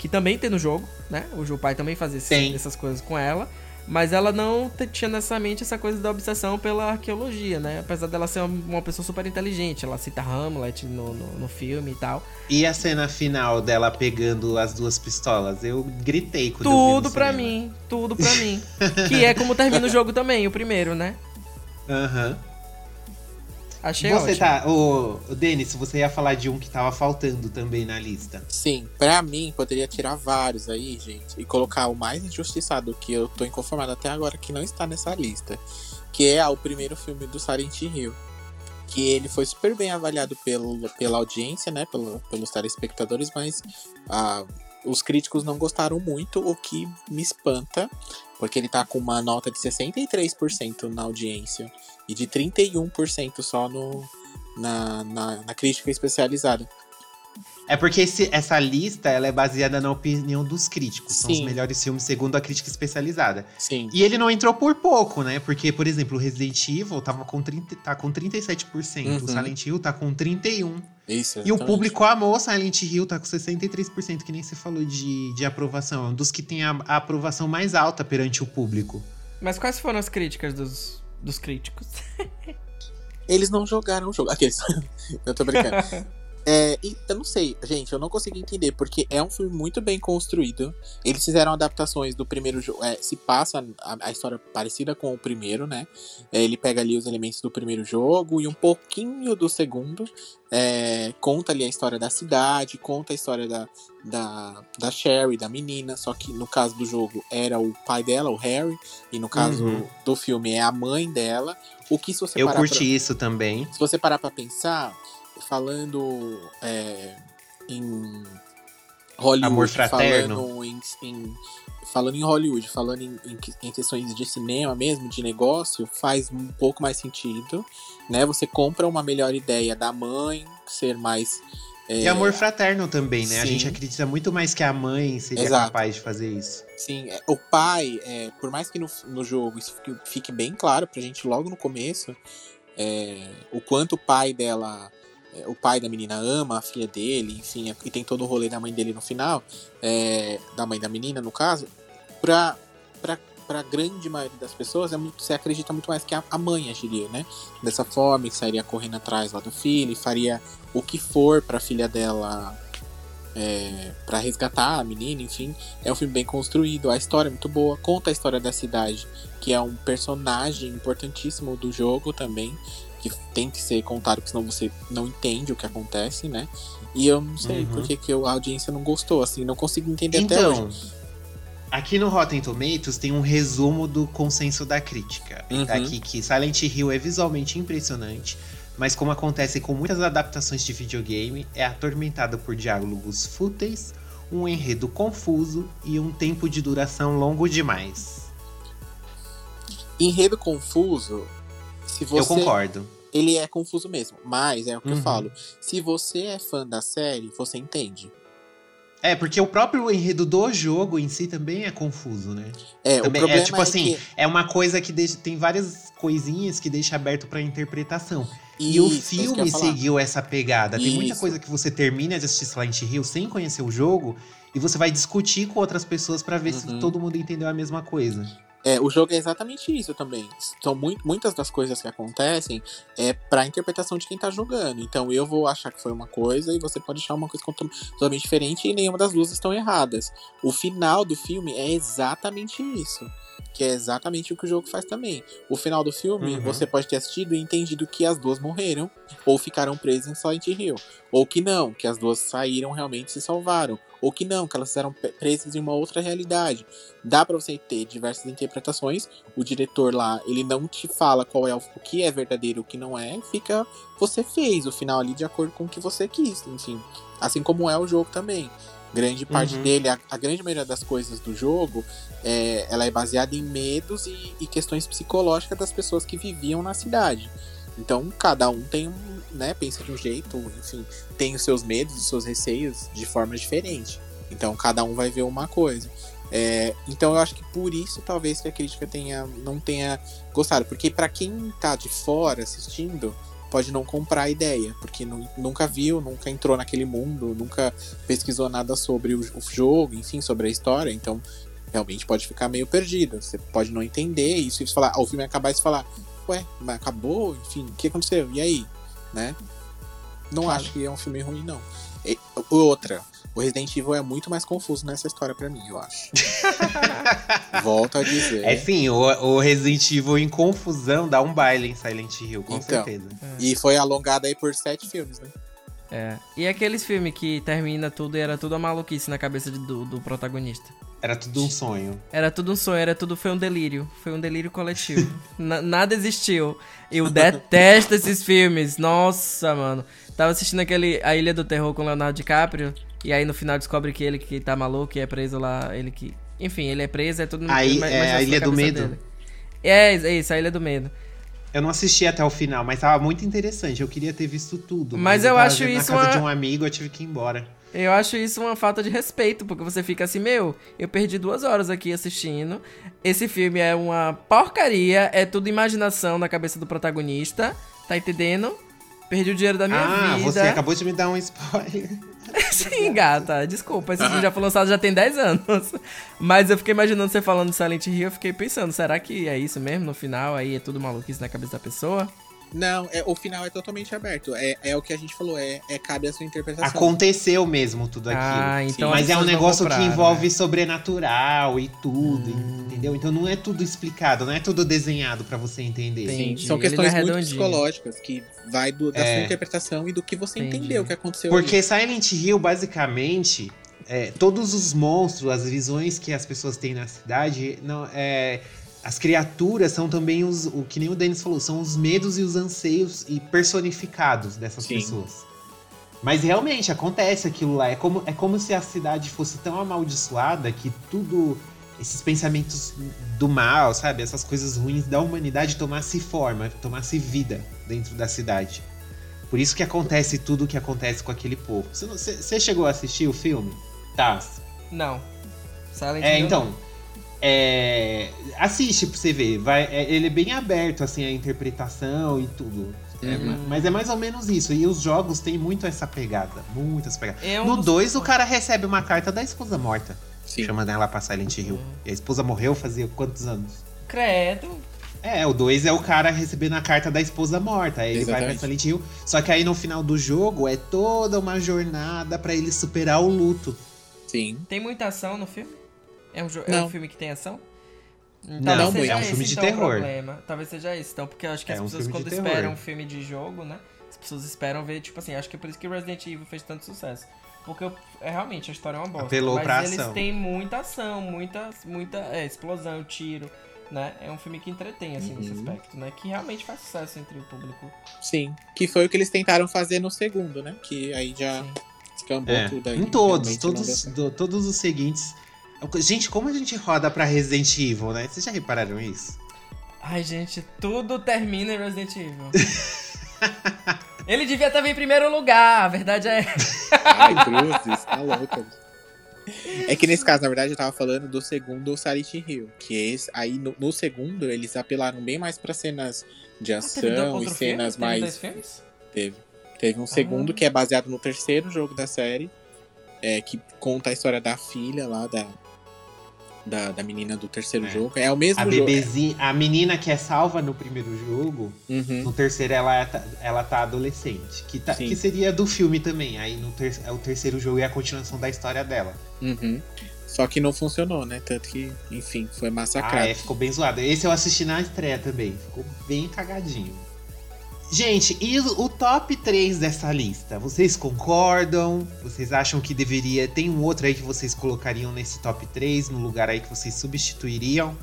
que também tem no jogo, né? O pai também fazia esses, essas coisas com ela. Mas ela não tinha necessariamente essa coisa da obsessão pela arqueologia, né? Apesar dela ser uma pessoa super inteligente. Ela cita Hamlet no, no, no, filme e tal. E a cena final dela pegando as duas pistolas? Eu gritei quando Tudo eu pra mim, tudo pra mim. [laughs] que é como termina o jogo também, o primeiro, né? Aham. Uhum. Achei você ótimo. tá, o, o Denis, você ia falar de um que tava faltando também na lista. Sim, para mim poderia tirar vários aí, gente, e colocar o mais injustiçado que eu tô inconformado até agora que não está nessa lista, que é o primeiro filme do Silent Hill. Que ele foi super bem avaliado pelo, pela audiência, né? Pelo, pelos telespectadores, mas ah, os críticos não gostaram muito, o que me espanta, porque ele tá com uma nota de 63% na audiência e de 31% só no, na, na, na, crítica especializada. É porque esse, essa lista ela é baseada na opinião dos críticos. Sim. São os melhores filmes segundo a crítica especializada. Sim. E ele não entrou por pouco, né? Porque, por exemplo, o Resident Evil tava com 30, tá com 37%, uhum. o Silent Hill tá com 31%. Isso, e o público amou Silent Hill, tá com 63%, que nem você falou de, de aprovação. É um dos que tem a, a aprovação mais alta perante o público. Mas quais foram as críticas dos, dos críticos. Eles não jogaram o jogo. Aqueles. [laughs] eu tô brincando. [laughs] É, e eu não sei, gente, eu não consegui entender, porque é um filme muito bem construído. Eles fizeram adaptações do primeiro jogo. É, se passa a, a, história parecida com o primeiro, né? É, ele pega ali os elementos do primeiro jogo e um pouquinho do segundo. É, conta ali a história da cidade, conta a história da, da, da Sherry, da menina. Só que no caso do jogo era o pai dela, o Harry, e no caso uhum. do filme é a mãe dela. O que se você Eu curti pra, isso também. Se você parar pra pensar falando é, em Hollywood, Amor fraterno. falando em, em, falando em Hollywood, falando em, em, em, questões de cinema mesmo, de negócio, faz um pouco mais sentido, né? Você compra uma melhor ideia da mãe ser mais é... E amor fraterno também, né? Sim. A gente acredita muito mais que a mãe seria Exato. capaz de fazer isso. Sim, é, o pai, é, por mais que no, no jogo isso fique, bem claro pra gente logo no começo, é, o quanto o pai dela o pai da menina ama a filha dele, enfim, e tem todo o rolê da mãe dele no final, é, da mãe da menina, no caso, pra, pra, pra grande maioria das pessoas, é muito, você acredita muito mais que a, a mãe agiria, né? Dessa forma, que sairia correndo atrás lá do filho, e faria o que for pra filha dela é, para resgatar a menina, enfim. É um filme bem construído, a história é muito boa, conta a história da cidade, que é um personagem importantíssimo do jogo também que tem que ser contado, porque senão você não entende o que acontece, né? E eu não sei uhum. por que, que a audiência não gostou, assim, não consigo entender então, até hoje. Aqui no Rotten Tomatoes tem um resumo do consenso da crítica. Uhum. Tá aqui que Silent Hill é visualmente impressionante, mas como acontece com muitas adaptações de videogame, é atormentado por diálogos fúteis, um enredo confuso e um tempo de duração longo demais. Enredo confuso se você, eu concordo. Ele é confuso mesmo, mas é o que uhum. eu falo. Se você é fã da série, você entende. É, porque o próprio enredo do jogo em si também é confuso, né? É, também, o problema é tipo é assim, que... é uma coisa que deixa, tem várias coisinhas que deixa aberto para interpretação. Isso, e o é filme seguiu essa pegada. Tem muita coisa que você termina de assistir Silent Hill sem conhecer o jogo e você vai discutir com outras pessoas para ver uhum. se todo mundo entendeu a mesma coisa. É, o jogo é exatamente isso também. São muito, muitas das coisas que acontecem é pra interpretação de quem tá jogando. Então eu vou achar que foi uma coisa e você pode achar uma coisa totalmente diferente e nenhuma das duas estão erradas. O final do filme é exatamente isso. Que é exatamente o que o jogo faz também. O final do filme, Uhum. você pode ter assistido e entendido que as duas morreram ou ficaram presas em Silent Hill. Ou que não, que as duas saíram realmente e se salvaram. Ou que não, que elas pe- presas em uma outra realidade. Dá pra você ter diversas interpretações. O diretor lá, ele não te fala qual é o, o que é verdadeiro e o que não é. Fica. Você fez o final ali de acordo com o que você quis, enfim. Assim como é o jogo também. Grande parte Uhum. dele, a, a grande maioria das coisas do jogo, é, ela é baseada em medos e, e questões psicológicas das pessoas que viviam na cidade. Então, cada um tem um, né, pensa de um jeito, enfim, tem os seus medos, os seus receios de forma diferente. Então, cada um vai ver uma coisa. É, então, eu acho que por isso, talvez, que a crítica tenha, não tenha gostado. Porque para quem tá de fora assistindo, pode não comprar a ideia. Porque nu- nunca viu, nunca entrou naquele mundo, nunca pesquisou nada sobre o, o jogo, enfim, sobre a história. Então, realmente pode ficar meio perdido. Você pode não entender isso e falar, ah, o filme acabar e falar, ué, mas acabou? Enfim, o que aconteceu? E aí? Né? Não Claro. acho que é um filme ruim, não. E- outra, o Resident Evil é muito mais confuso nessa história pra mim, eu acho. [laughs] Volto a dizer. É sim, o, o Resident Evil em confusão dá um baile em Silent Hill, com Então. certeza. E foi alongado aí por sete filmes, né? É. E aqueles filmes que termina tudo e era tudo a maluquice na cabeça de- do, do protagonista. Era tudo um sonho. Era tudo um sonho, era tudo foi um delírio. Foi um delírio coletivo. [laughs] Na- nada existiu. Eu detesto esses filmes. Nossa, mano. Tava assistindo aquele A Ilha do Terror com Leonardo DiCaprio. E aí no final descobre que ele que tá maluco e é preso lá. Ele que. Enfim, ele é preso, é tudo Aí, ima- é, imaginação a Ilha do Medo. dele. É, é isso, a Ilha do Medo. Eu não assisti até o final, mas tava muito interessante. Eu queria ter visto tudo. Mas eu tava acho isso Na casa uma- de um amigo, eu tive que ir embora. Eu acho isso uma falta de respeito, porque você fica assim, meu, eu perdi duas horas aqui assistindo. Esse filme é uma porcaria, é tudo imaginação na cabeça do protagonista, tá entendendo? Perdi o dinheiro da minha ah, vida. você acabou de me dar um [laughs] spoiler. [laughs] Sim, gata, desculpa, esse filme já foi lançado já tem 10 anos. Mas eu fiquei imaginando você falando Silent Hill, eu fiquei pensando, será que é isso mesmo no final? Aí é tudo maluquice na cabeça da pessoa? Não, é, o final é totalmente aberto. É, é o que a gente falou, é, é cabe a sua interpretação. Aconteceu mesmo tudo aquilo. Ah, então Mas as é um negócio que compraram, envolve né? sobrenatural e tudo, Hum. entendeu? Então não é tudo explicado, não é tudo desenhado pra você entender. Entendi. Sim, são Ele questões é muito psicológicas que vai do- da É. sua interpretação e do que você Entendi. entendeu que aconteceu. ali. Porque Silent Hill, basicamente, é, todos os monstros, as visões que as pessoas têm na cidade, não, é, as criaturas são também os, o que nem o Denis falou, são os medos e os anseios e personificados dessas Sim. pessoas. Mas realmente acontece aquilo lá. É como, é como se a cidade fosse tão amaldiçoada que tudo. Esses pensamentos do mal, sabe? Essas coisas ruins da humanidade tomasse forma, tomasse vida dentro da cidade. Por isso que acontece tudo o que acontece com aquele povo. Você, não- chegou a assistir o filme? Tá. Não. Silent É, Hill então. É, assiste pra você ver. Vai, é- ele é bem aberto, assim, a interpretação e tudo. É, Uhum. ma- mas é mais ou menos isso. E os jogos têm muito essa pegada. Muito essa pegada. É um no dos- 2, o cara recebe uma carta da esposa morta. Sim. Chamando ela pra Silent Hill. E a esposa morreu fazia quantos anos? Credo. É, o 2 é o cara recebendo a carta da esposa morta. Aí ele vai pra Exatamente. Silent Hill. Só que aí no final do jogo é toda uma jornada pra ele superar o luto. Sim. Tem muita ação no filme? É um, é um filme que tem ação? Não, seja é um esse, filme de então, terror. problema. Talvez seja isso, então, porque eu acho que É as um pessoas quando terror. esperam um filme de jogo, né? As pessoas esperam ver, tipo assim, acho que é por isso que Resident Evil fez tanto sucesso. Porque é realmente a história é uma bosta. Apelou mas pra eles ação. têm muita ação, muita, muita é, explosão, tiro, né? É um filme que entretém, assim, nesse Uhum. aspecto, né? Que realmente faz sucesso entre o público. Sim. Que foi o que eles tentaram fazer no segundo, né? Que aí já Sim. escambou É, tudo aí. em todos, todos, do- todos os seguintes. Gente, como a gente roda pra Resident Evil, né? Vocês já repararam isso? Ai, gente, tudo termina em Resident Evil. [laughs] Ele devia estar em primeiro lugar, a verdade é. Ai, cruzes, tá louca. É que nesse caso, na verdade, eu tava falando do segundo Silent Hill. Que é esse, aí no, no segundo, eles apelaram bem mais pra cenas de Ah, ação e outro filme? cenas Teve mais. dois filmes? Teve. Teve um segundo Ah. que é baseado no terceiro jogo da série. É, que conta a história da filha lá, da. Da, da menina do terceiro é. jogo. É o mesmo a jogo. Bebezinha, a menina que é salva no primeiro jogo, uhum. no terceiro ela, é, ela tá adolescente. Que, tá, que seria do filme também. Aí no ter, é o terceiro jogo é a continuação da história dela. Uhum. Só que não funcionou, né? Tanto que, enfim, foi massacrado. Ah, é, ficou bem zoado. Esse eu assisti na estreia também. Ficou bem cagadinho. Gente, e o top 3 dessa lista? Vocês concordam? Vocês acham que deveria. Tem um outro aí que vocês colocariam nesse top 3, no lugar aí que vocês substituiriam?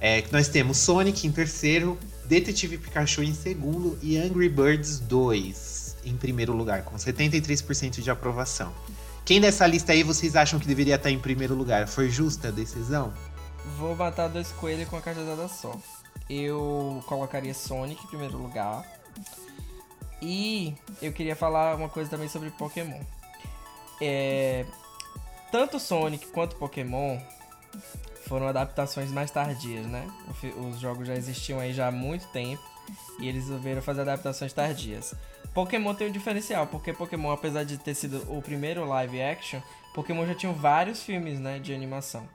É, nós temos Sonic em terceiro, Detetive Pikachu em segundo e Angry Birds 2 em primeiro lugar, com 73% de aprovação. Quem dessa lista aí vocês acham que deveria estar em primeiro lugar? Foi justa a decisão? Vou matar dois coelhos com a cajadada só. Eu colocaria Sonic em primeiro lugar. E eu queria falar uma coisa também sobre Pokémon. É, tanto Sonic quanto Pokémon foram adaptações mais tardias, né? Os jogos já existiam aí já há muito tempo e eles resolveram fazer adaptações tardias. Pokémon tem um diferencial, porque Pokémon, apesar de ter sido o primeiro live action, Pokémon já tinha vários filmes, né, de animação.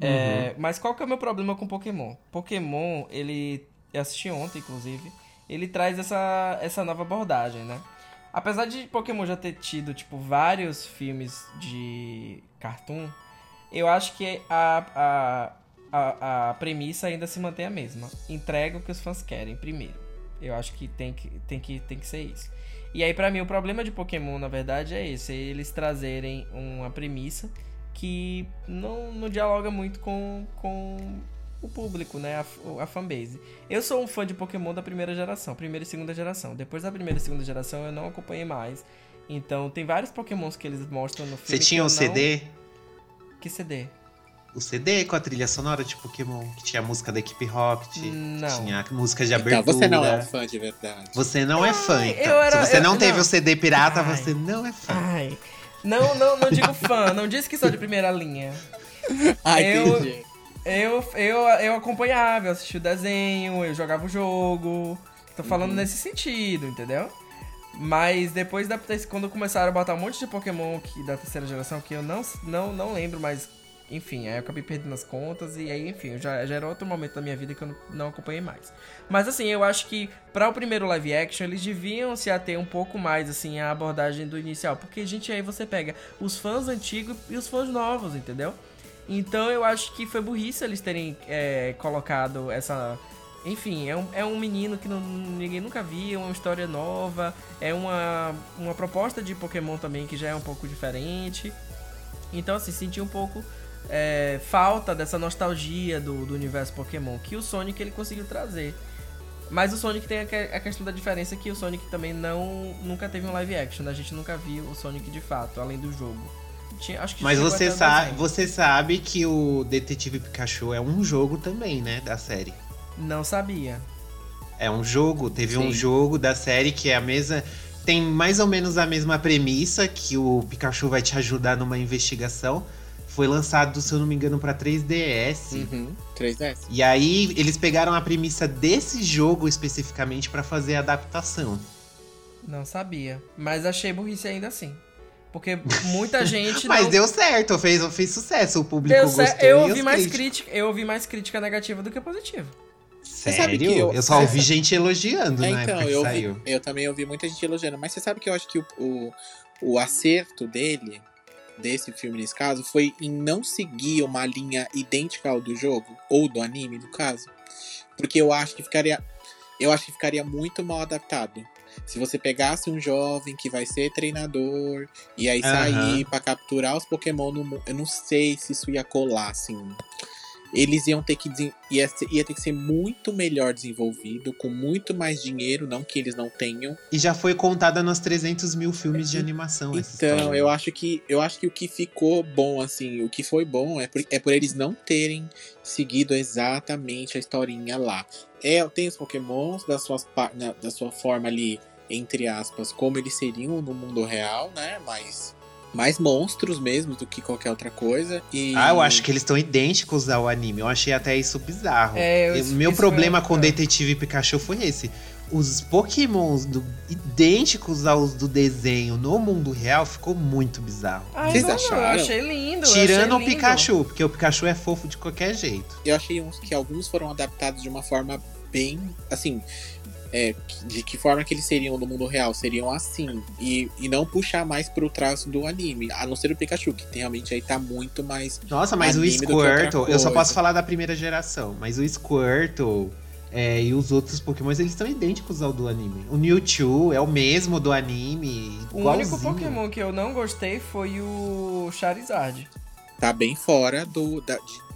É, uhum. É, mas qual que é o meu problema com Pokémon? Pokémon, ele... Eu assisti ontem, inclusive ele traz essa, essa nova abordagem, né? Apesar de Pokémon já ter tido, tipo, vários filmes de cartoon, eu acho que a, a, a, a premissa ainda se mantém a mesma. Entrega o que os fãs querem primeiro. Eu acho que tem que, tem que, tem que ser isso. E aí, para mim, o problema de Pokémon, na verdade, é esse: é eles trazerem uma premissa que não, não dialoga muito com, com o público, né? A, a fanbase. Eu sou um fã de Pokémon da primeira geração, primeira e segunda geração. Depois da primeira e segunda geração eu não acompanhei mais. Então tem vários Pokémons que eles mostram no filme. Você tinha o um CD? Que CD? O CD com a trilha sonora de Pokémon, que tinha a música da equipe Rocket, não. tinha a música de abertura. Então, você não é um fã de verdade. Você não é fã, então. Era, Se você não eu, teve não. o CD pirata, Ai. você não é fã. Ai. Não, não, não digo fã, não disse que sou de primeira linha. [laughs] Ai, eu, entendi. Eu, eu, eu acompanhava, eu assistia o desenho, eu jogava o jogo. Tô falando uhum. nesse sentido, entendeu? Mas depois da quando começaram a botar um monte de Pokémon que, da terceira geração que eu não, não, não lembro mais. Enfim, aí eu acabei perdendo as contas e aí, enfim, já, já era outro momento da minha vida que eu não, não acompanhei mais. Mas assim, eu acho que para o primeiro live action eles deviam se ater um pouco mais assim à abordagem do inicial, porque gente aí você pega os fãs antigos e os fãs novos, entendeu? Então eu acho que foi burrice eles terem é, colocado essa. Enfim, é um, é um menino que não, ninguém nunca viu, é uma história nova, é uma, uma proposta de Pokémon também que já é um pouco diferente. Então, assim, senti um pouco é, falta dessa nostalgia do, do universo Pokémon que o Sonic ele conseguiu trazer. Mas o Sonic tem a, questão da diferença que o Sonic também não nunca teve um live action, né? a gente nunca viu o Sonic de fato, além do jogo. Tinha, acho que Mas você sabe, você sabe que o Detetive Pikachu é um jogo também, né? Da série. Não sabia. É um jogo. Teve Sim. um jogo da série que é a mesma. Tem mais ou menos a mesma premissa que o Pikachu vai te ajudar numa investigação. Foi lançado, se eu não me engano, para 3DS. Uhum, 3DS. E aí eles pegaram a premissa desse jogo especificamente para fazer a adaptação. Não sabia. Mas achei burrice ainda assim. Porque muita [laughs] gente. Mas não... deu certo, fez, fez sucesso, o público deu gostou. Eu ouvi, mais crítica, eu ouvi mais crítica negativa do que positiva. Sério? Eu, eu, só ouvi gente elogiando, é, Então, eu, saiu. eu também ouvi muita gente elogiando. Mas você sabe que eu acho que o, o, o acerto dele, desse filme nesse caso, foi em não seguir uma linha idêntica ao do jogo, ou do anime, no caso. Porque eu acho que ficaria. Eu acho que ficaria muito mal adaptado. Se você pegasse um jovem que vai ser treinador e aí sair para capturar os Pokémon no mundo, eu não sei se isso ia colar, assim. Eles iam ter que ia, ia ter que ser muito melhor desenvolvido, com muito mais dinheiro, não que eles não tenham. E já foi contada nos 300 mil filmes de animação. Então, eu acho que eu acho que o que ficou bom, assim, o que foi bom é por, é por eles não terem seguido exatamente a historinha lá. É, tem os Pokémons da, suas, da sua forma ali entre aspas, como eles seriam no mundo real, né? Mais, mais monstros mesmo do que qualquer outra coisa. E... Ah, eu acho que eles estão idênticos ao anime. Eu achei até isso bizarro. É, eu, meu problema com Detetive Pikachu foi esse. os pokémons do- idênticos aos do desenho no mundo real ficou muito bizarro. Ai, Vocês não, acharam? Eu achei lindo. Tirando o achei lindo. Pikachu, porque o Pikachu é fofo de qualquer jeito. Eu achei uns que alguns foram adaptados de uma forma bem. Assim. É, de que forma que eles seriam no mundo real? Seriam assim. E, e não puxar mais pro traço do anime. A não ser o Pikachu, que tem, realmente aí tá muito mais. Nossa, mas o Squirtle, eu só posso falar da primeira geração, mas o Squirtle é, e os outros pokémons, eles são idênticos ao do anime. O Mewtwo é o mesmo do anime, O igualzinho. único Pokémon que eu não gostei foi o Charizard. Tá bem fora do, da- de-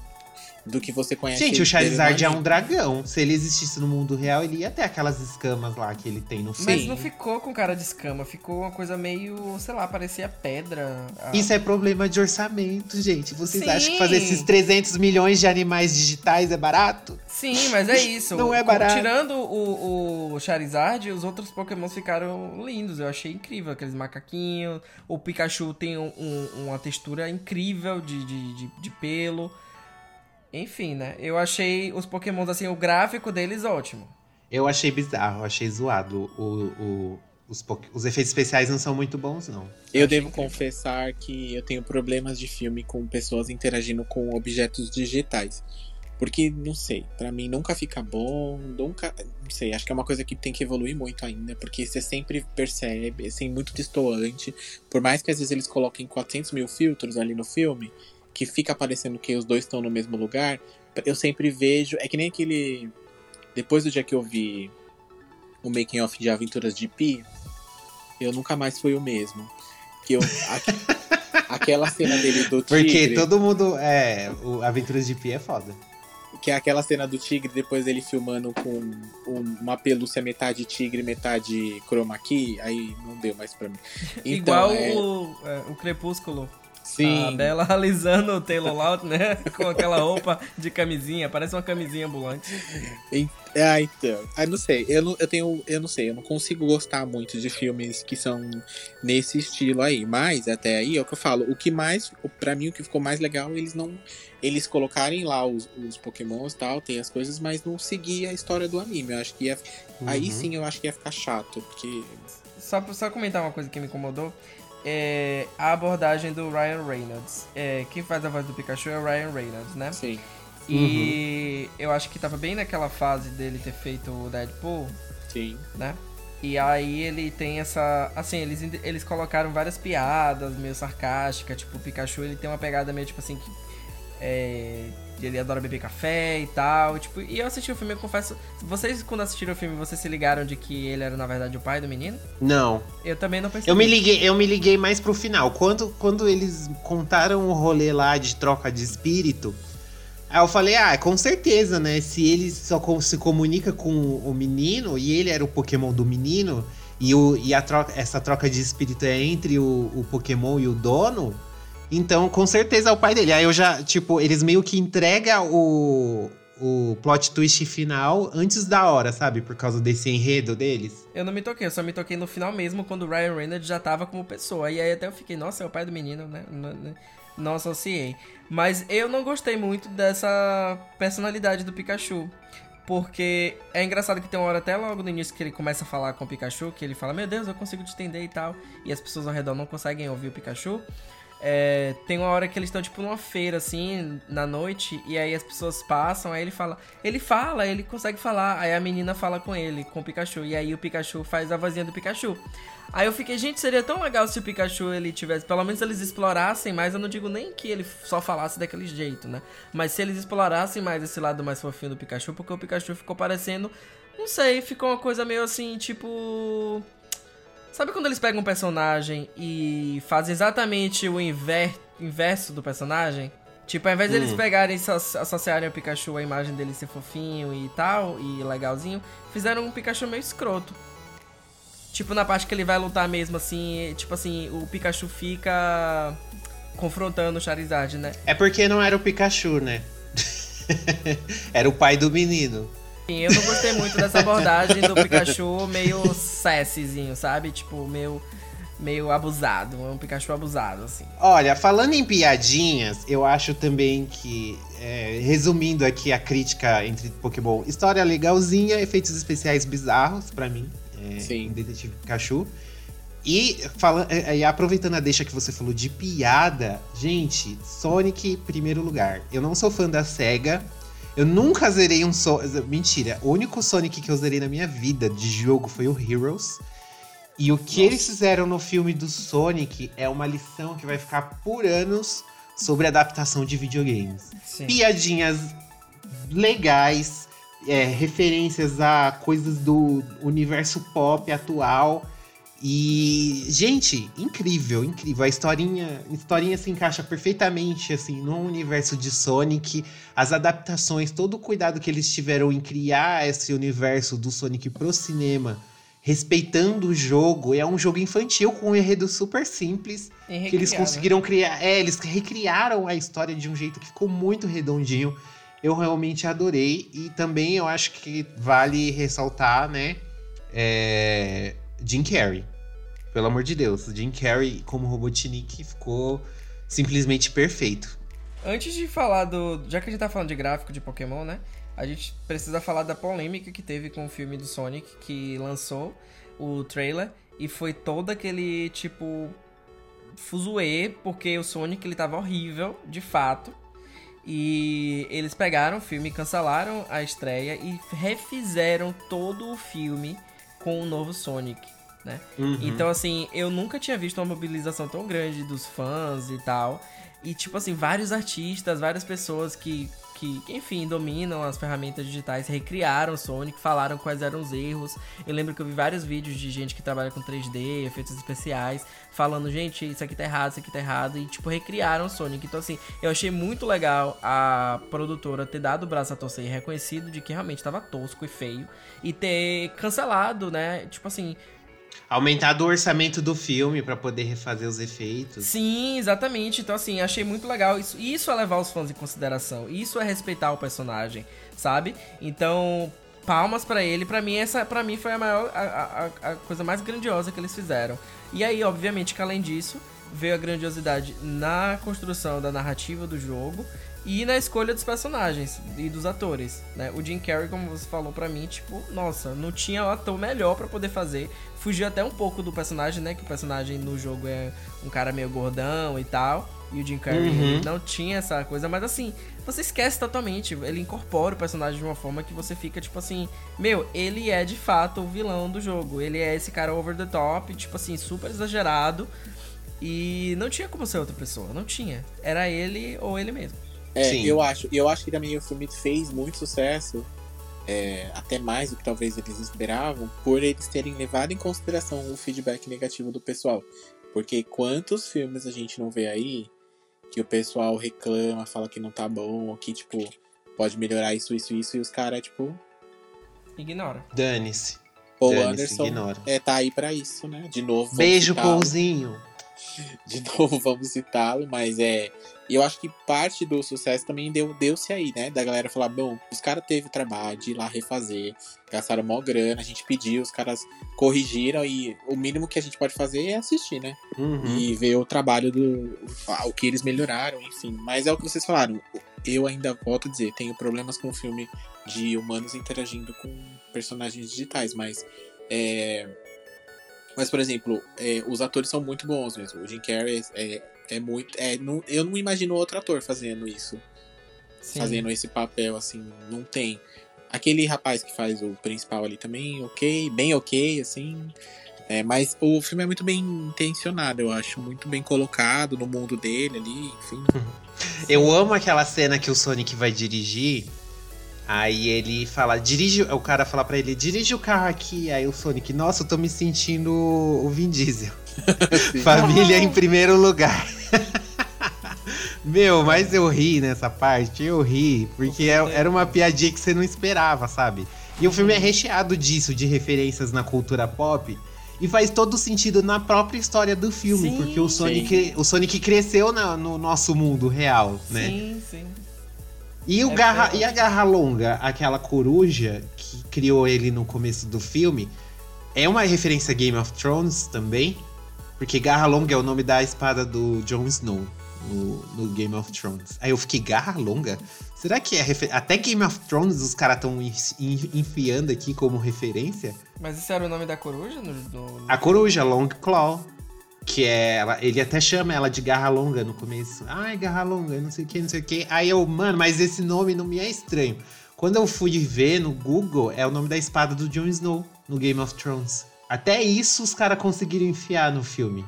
do que você conhece. Gente, o Charizard é um dragão. Se ele existisse no mundo real, ele ia ter aquelas escamas lá que ele tem no filme. Mas não ficou com cara de escama, ficou uma coisa meio, sei lá, parecia pedra. Ah, Isso é problema de orçamento, gente. Vocês Sim. acham que fazer esses 300 milhões de animais digitais é barato? Sim, mas é isso. [laughs] Não é barato. Tirando o, o Charizard, os outros Pokémons ficaram lindos. Eu achei incrível aqueles macaquinhos. O Pikachu tem um- um- uma textura incrível de, de, de, de pelo. Enfim, né? Eu achei os Pokémons, assim, o gráfico deles ótimo. Eu achei bizarro, eu achei zoado. O, o- os, os efeitos especiais não são muito bons, não. Eu Achei devo incrível. confessar que eu tenho problemas de filme com pessoas interagindo com objetos digitais. Porque, não sei, pra mim nunca fica bom, nunca. Não sei, acho que é uma coisa que tem que evoluir muito ainda, porque você sempre percebe, assim, muito distoante. Por mais que às vezes eles coloquem 400 mil filtros ali no filme, que fica parecendo que os dois estão no mesmo lugar, eu sempre vejo. É que nem aquele. Depois do dia que eu vi o making off de Aventuras de Pi, eu nunca mais fui o mesmo. Que eu. aque- [laughs] aquela cena dele do Porque tigre. todo mundo. É, o Aventuras de Pi é foda. Que é aquela cena do tigre, depois ele filmando com um- uma pelúcia metade tigre, metade chroma key, aí não deu mais pra mim. [laughs] Então, Igual é, o, é, o Crepúsculo. Sim, A Bela [laughs] alisando o Taylor Lautner com aquela roupa de camisinha. Parece uma camisinha ambulante. Ah, então. Ah, não sei. Eu não, eu tenho. Eu não sei, eu não consigo gostar muito de filmes que são nesse estilo aí. Mas até aí é o que eu falo. O que mais. Pra mim, o que ficou mais legal, eles não. Eles colocarem lá os, os pokémons e tal, tem as coisas, mas não seguir a história do anime. Eu acho que ia. Aí Uhum. sim eu acho que ia ficar chato. Porque. Só, pra- só comentar uma coisa que me incomodou. É a abordagem do Ryan Reynolds. É, quem faz a voz do Pikachu é o Ryan Reynolds, né? Sim. E eu acho que tava bem naquela fase dele ter feito o Deadpool, Sim. né? E aí ele tem essa. Assim, eles, eles colocaram várias piadas meio sarcásticas. Tipo, o Pikachu ele tem uma pegada meio tipo assim que. É, ele adora beber café e tal. Tipo, e eu assisti o filme, eu confesso. Vocês, quando assistiram o filme, vocês se ligaram de que ele era, na verdade, o pai do menino? Não. Eu também não percebi. Eu me liguei, eu me liguei mais pro final. Quando, quando eles contaram o rolê lá de troca de espírito, aí eu falei, ah, com certeza, né? Se ele só se comunica com o menino e ele era o Pokémon do menino, e, o, e a troca, essa troca de espírito é entre o, o Pokémon e o dono, então com certeza é o pai dele. Aí eu já, tipo, eles meio que entregam o, o plot twist final antes da hora, sabe? Por causa desse enredo deles. Eu não me toquei, eu só me toquei no final mesmo, quando o Ryan Reynolds já tava como pessoa. E aí até eu fiquei, nossa, é o pai do menino, né? Não associei. Mas eu não gostei muito dessa personalidade do Pikachu. Porque é engraçado que tem uma hora até logo no início que ele começa a falar com o Pikachu, que ele fala, meu Deus, eu consigo te entender e tal. E as pessoas ao redor não conseguem ouvir o Pikachu. É, tem uma hora que eles estão, tipo, numa feira, assim, na noite, e aí as pessoas passam, aí ele fala. Ele fala, ele consegue falar. Aí a menina fala com ele, com o Pikachu. E aí o Pikachu faz a vozinha do Pikachu. Aí eu fiquei, gente, seria tão legal se o Pikachu ele tivesse. Pelo menos eles explorassem mais. Eu não digo nem que ele só falasse daquele jeito, né? Mas se eles explorassem mais esse lado mais fofinho do Pikachu, porque o Pikachu ficou parecendo. Não sei, ficou uma coisa meio assim, tipo. Sabe quando eles pegam um personagem e fazem exatamente o inver- inverso do personagem? Tipo, ao invés deles Hum. pegarem e asso- associarem ao Pikachu a imagem dele ser fofinho e tal, e legalzinho, fizeram um Pikachu meio escroto. Tipo, na parte que ele vai lutar mesmo, assim, tipo assim, o Pikachu fica confrontando o Charizard, né? É porque não era o Pikachu, né? [laughs] era o pai do menino. Enfim, eu não gostei muito dessa abordagem do Pikachu meio sessezinho, sabe? Tipo, meio. meio abusado, é um Pikachu abusado, assim. Olha, falando em piadinhas, eu acho também que, é, resumindo aqui a crítica entre Pokémon, história legalzinha, efeitos especiais bizarros para mim, é, Sim. em Detetive Pikachu. E, fala, é, e aproveitando a deixa que você falou de piada, gente, Sonic, primeiro lugar. Eu não sou fã da SEGA. Eu nunca zerei um Sonic. Mentira, o único Sonic que eu zerei na minha vida de jogo foi o Heroes. E o que Nossa. eles fizeram no filme do Sonic é uma lição que vai ficar por anos sobre adaptação de videogames. Sim. Piadinhas legais, é, referências a coisas do universo pop atual. E, gente, incrível, incrível. A historinha, historinha se encaixa perfeitamente, assim, no universo de Sonic. As adaptações, todo o cuidado que eles tiveram em criar esse universo do Sonic pro cinema, respeitando o jogo. É um jogo infantil com um enredo super simples que eles conseguiram criar. É, eles recriaram a história de um jeito que ficou muito redondinho. Eu realmente adorei. E também eu acho que vale ressaltar, né? É, Jim Carrey. Pelo amor de Deus, Jim Carrey como Robotnik ficou simplesmente perfeito. Antes de falar do. Já que a gente tá falando de gráfico de Pokémon, né? A gente precisa falar da polêmica que teve com o filme do Sonic, que lançou o trailer e foi todo aquele tipo. fuzuê, porque o Sonic ele tava horrível, de fato. E eles pegaram o filme, cancelaram a estreia e refizeram todo o filme com o novo Sonic, né? Uhum. Então, assim, eu nunca tinha visto uma mobilização tão grande dos fãs e tal. E, tipo assim, vários artistas, várias pessoas que, que, enfim, dominam as ferramentas digitais recriaram Sonic, falaram quais eram os erros. Eu lembro que eu vi vários vídeos de gente que trabalha com 3D, efeitos especiais, falando, gente, isso aqui tá errado, isso aqui tá errado. E, tipo, recriaram Sonic. Então, assim, eu achei muito legal a produtora ter dado o braço a torcer e reconhecido de que realmente tava tosco e feio. E ter cancelado, né? Tipo assim, Aumentado o orçamento do filme pra poder refazer os efeitos. Sim, exatamente. Então, assim, achei muito legal. Isso, isso é levar os fãs em consideração. Isso é respeitar o personagem, sabe? Então, palmas pra ele. Pra mim, essa para mim foi a maior. A, a, a coisa mais grandiosa que eles fizeram. E aí, obviamente, que além disso, veio a grandiosidade na construção da narrativa do jogo e na escolha dos personagens e dos atores, né? O Jim Carrey, como você falou pra mim, tipo, nossa, não tinha ator melhor pra poder fazer. Fugiu até um pouco do personagem, né? Que o personagem no jogo é um cara meio gordão e tal. E o Jim Carrey Uhum. não tinha essa coisa, mas assim, você esquece totalmente. Ele incorpora o personagem de uma forma que você fica, tipo assim, meu, ele é de fato o vilão do jogo. Ele é esse cara over the top, tipo assim, super exagerado. E não tinha como ser outra pessoa, não tinha. Era ele ou ele mesmo. É, Sim. eu acho. E eu acho que também o filme fez muito sucesso, é, até mais do que talvez eles esperavam, por eles terem levado em consideração o feedback negativo do pessoal. Porque quantos filmes a gente não vê aí que o pessoal reclama, fala que não tá bom, ou que, tipo, pode melhorar isso, isso, isso, e os caras, tipo, Ignora. Dane-se. Paul Dane-se, Anderson ignora. é, tá aí pra isso, né? De novo, vamos Beijo. Paulzinho. [laughs] de novo vamos citá-lo, mas é. E eu acho que parte do sucesso também deu- deu-se aí, né? Da galera falar, bom, os caras teve trabalho de ir lá refazer, gastaram mó grana, a gente pediu, os caras corrigiram e o mínimo que a gente pode fazer é assistir, né? Uhum. E ver o trabalho do. o que eles melhoraram, enfim. Mas é o que vocês falaram. Eu ainda volto a dizer, tenho problemas com o filme de humanos interagindo com personagens digitais, mas. É, mas, por exemplo, é, os atores são muito bons mesmo. O Jim Carrey é, é muito. É, não, eu não imagino outro ator fazendo isso. Sim. Fazendo esse papel, assim. Não tem. Aquele rapaz que faz o principal ali também, ok, bem ok, assim. É, mas o filme é muito bem intencionado, eu acho. Muito bem colocado no mundo dele ali, enfim. [laughs] Eu amo aquela cena que o Sonic vai dirigir. Aí ele fala, dirige. O cara fala pra ele, dirige o carro aqui. Aí o Sonic, nossa, eu tô me sentindo o Vin Diesel. [laughs] [laughs] Família em primeiro lugar. Meu, mas eu ri nessa parte, eu ri, porque é- era uma piadinha que você não esperava, sabe? E o filme é recheado disso, de referências na cultura pop. E faz todo sentido na própria história do filme, Sim, porque o Sonic, o Sonic cresceu na- no nosso mundo real, né? Sim, sim. E, o É garra, verdade. e a Garra Longa, aquela coruja que criou ele no começo do filme, é uma referência a Game of Thrones também. Porque Garra Longa é o nome da espada do Jon Snow no, no Game of Thrones. Aí eu fiquei, Garra Longa? Será que é refer... Até Game of Thrones os caras estão enfiando aqui como referência? Mas esse era o nome da coruja? No, no... A coruja, Long Claw. Que é. Ela, ele até chama ela de garra longa no começo. Ai, garra longa, não sei o que, não sei o que. Aí eu, mano, mas esse nome não me é estranho. Quando eu fui ver no Google, é o nome da espada do Jon Snow no Game of Thrones. Até isso os caras conseguiram enfiar no filme.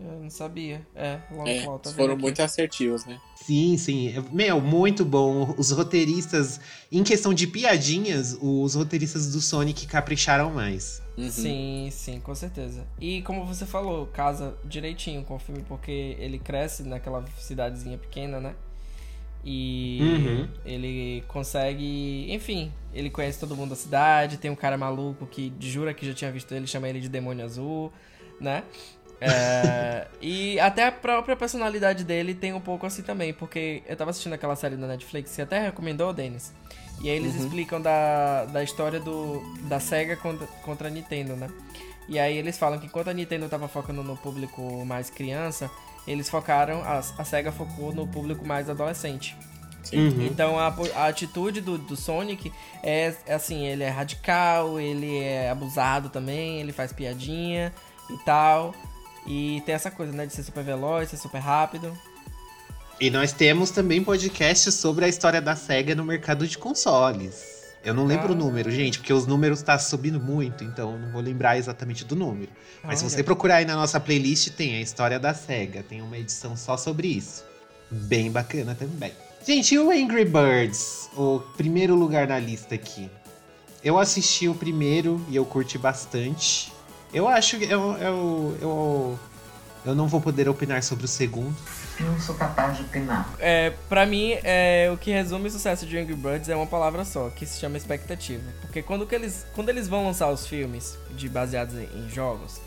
Eu não sabia. É, Long É, Claw, tá foram aqui. muito assertivos, né? Sim, sim. Meu, muito bom. Os roteiristas, em questão de piadinhas, os roteiristas do Sonic capricharam mais. Uhum. Sim, sim, com certeza. E como você falou, casa direitinho com o filme, porque ele cresce naquela cidadezinha pequena, né? E Uhum. ele consegue. Enfim, ele conhece todo mundo da cidade. Tem um cara maluco que jura que já tinha visto ele, chama ele de Demônio Azul, né? É, [laughs] e até a própria personalidade dele tem um pouco assim também, porque eu tava assistindo aquela série da Netflix, você até recomendou, Denis. E aí eles explicam da, da história do, da SEGA contra, contra a Nintendo, né? E aí eles falam que enquanto a Nintendo tava focando no público mais criança, eles focaram, a, a SEGA focou no público mais adolescente. Uhum. Então a, a atitude do, do Sonic é, é assim, ele é radical, ele é abusado também, ele faz piadinha e tal. E tem essa coisa, né, de ser super veloz, ser super rápido. E nós temos também podcasts sobre a história da SEGA no mercado de consoles. Eu não lembro Ah. o número, gente, porque os números tá subindo muito, então eu não vou lembrar exatamente do número. Mas se você procurar aí na nossa playlist, tem a história da SEGA. Tem uma edição só sobre isso. Bem bacana também. Gente, e o Angry Birds? O primeiro lugar na lista aqui. Eu assisti o primeiro e eu curti bastante. Eu acho que eu, eu, eu, eu não vou poder opinar sobre o segundo. Não sou capaz de opinar. É, pra mim, é, o que resume o sucesso de Angry Birds é uma palavra só, que se chama expectativa. Porque quando, que eles, quando eles vão lançar os filmes de baseados em, em jogos,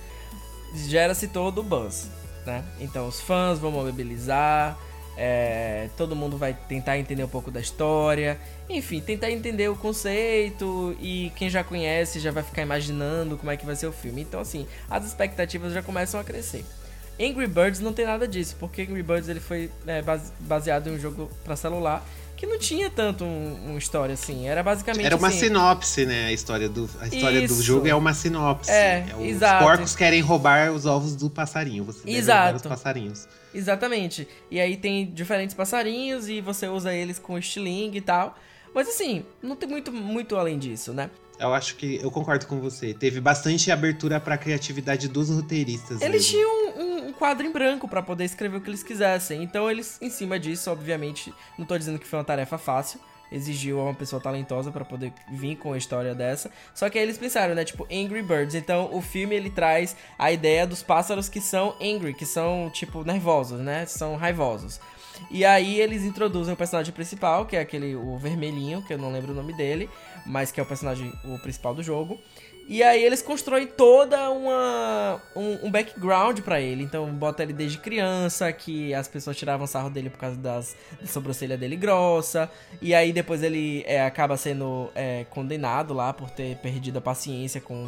gera-se todo o buzz, né? Então os fãs vão mobilizar, é, todo mundo vai tentar entender um pouco da história, enfim, tentar entender o conceito e quem já conhece já vai ficar imaginando como é que vai ser o filme. Então, assim, as expectativas já começam a crescer. Angry Birds não tem nada disso, porque Angry Birds ele foi é, base- baseado em um jogo pra celular que não tinha tanto um- uma história assim. Era basicamente Era uma assim, sinopse, né? A história do, a história do Isso. jogo é uma sinopse. É, os exato. porcos querem roubar os ovos do passarinho. Você Exato. roubar os passarinhos. Exatamente. E aí tem diferentes passarinhos e você usa eles com estilingue e tal. Mas assim, não tem muito, muito além disso, né? Eu acho que eu concordo com você. Teve bastante abertura pra criatividade dos roteiristas. Eles mesmo. tinham um, um quadro em branco pra poder escrever o que eles quisessem. Então eles, em cima disso, obviamente, não tô dizendo que foi uma tarefa fácil. Exigiu uma pessoa talentosa pra poder vir com a história dessa. Só que aí eles pensaram, né? Tipo, Angry Birds. Então o filme ele traz a ideia dos pássaros que são angry, que são, tipo, nervosos, né? São raivosos. E aí eles introduzem o personagem principal, que é aquele, o vermelhinho, que eu não lembro o nome dele, mas que é o personagem, o principal do jogo. E aí eles constroem toda uma um, um background pra ele. Então bota ele desde criança, que as pessoas tiravam sarro dele por causa das da sobrancelha dele grossa. E aí depois ele é, acaba sendo é, condenado lá por ter perdido a paciência com um,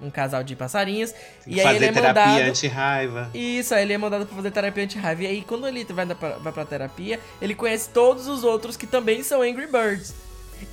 um- um casal de passarinhos. Tem E aí ele é terapia mandado. anti-raiva. Isso, aí ele é mandado pra fazer terapia anti-raiva. E aí, quando ele vai, na- vai pra terapia, ele conhece todos os outros que também são Angry Birds.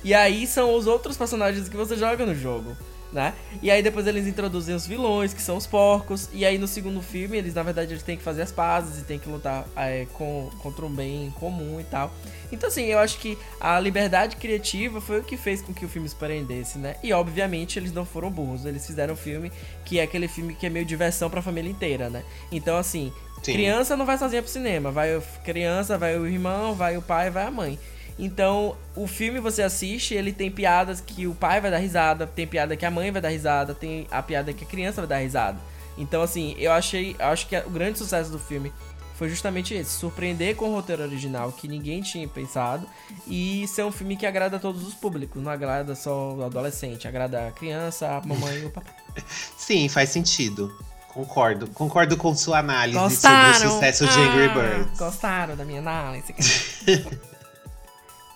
E aí são os outros personagens que você joga no jogo, né? E aí depois eles introduzem os vilões, que são os porcos. E aí no segundo filme, eles na verdade eles têm que fazer as pazes e têm que lutar é, com, contra um bem comum e tal. Então assim, eu acho que a liberdade criativa foi o que fez com que o filme surpreendesse, né? E obviamente eles não foram burros, eles fizeram um filme que é aquele filme que é meio diversão pra família inteira, né? Então assim, Sim. criança não vai sozinha pro cinema, vai criança, vai o irmão, vai o pai, vai a mãe. Então, o filme você assiste, ele tem piadas que o pai vai dar risada, tem piada que a mãe vai dar risada, tem a piada que a criança vai dar risada. Então, assim, eu achei, eu acho que o grande sucesso do filme foi justamente esse, surpreender com o roteiro original que ninguém tinha pensado e ser um filme que agrada a todos os públicos, não agrada só o adolescente, agrada a criança, a mamãe e o papai. [laughs] Sim, faz sentido. Concordo. Concordo com sua análise Gostaram? sobre o sucesso de Angry Ah, Birds. Gostaram da minha análise? [laughs]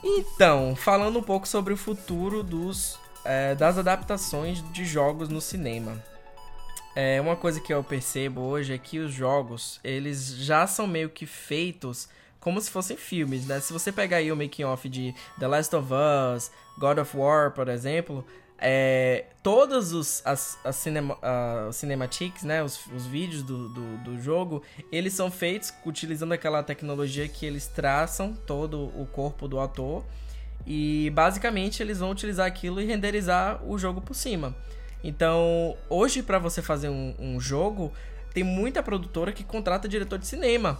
então, falando um pouco sobre o futuro dos, é, das adaptações de jogos no cinema. É, uma coisa que eu percebo hoje é que os jogos, eles já são meio que feitos como se fossem filmes, né? Se você pegar aí o making off de The Last of Us, God of War, por exemplo, é, todos os as, as cinema, uh, cinematics, né, os, os vídeos do, do, do, jogo, eles são feitos utilizando aquela tecnologia que eles traçam todo o corpo do ator e basicamente eles vão utilizar aquilo e renderizar o jogo por cima. Então, hoje para você fazer um, um jogo, tem muita produtora que contrata diretor de cinema.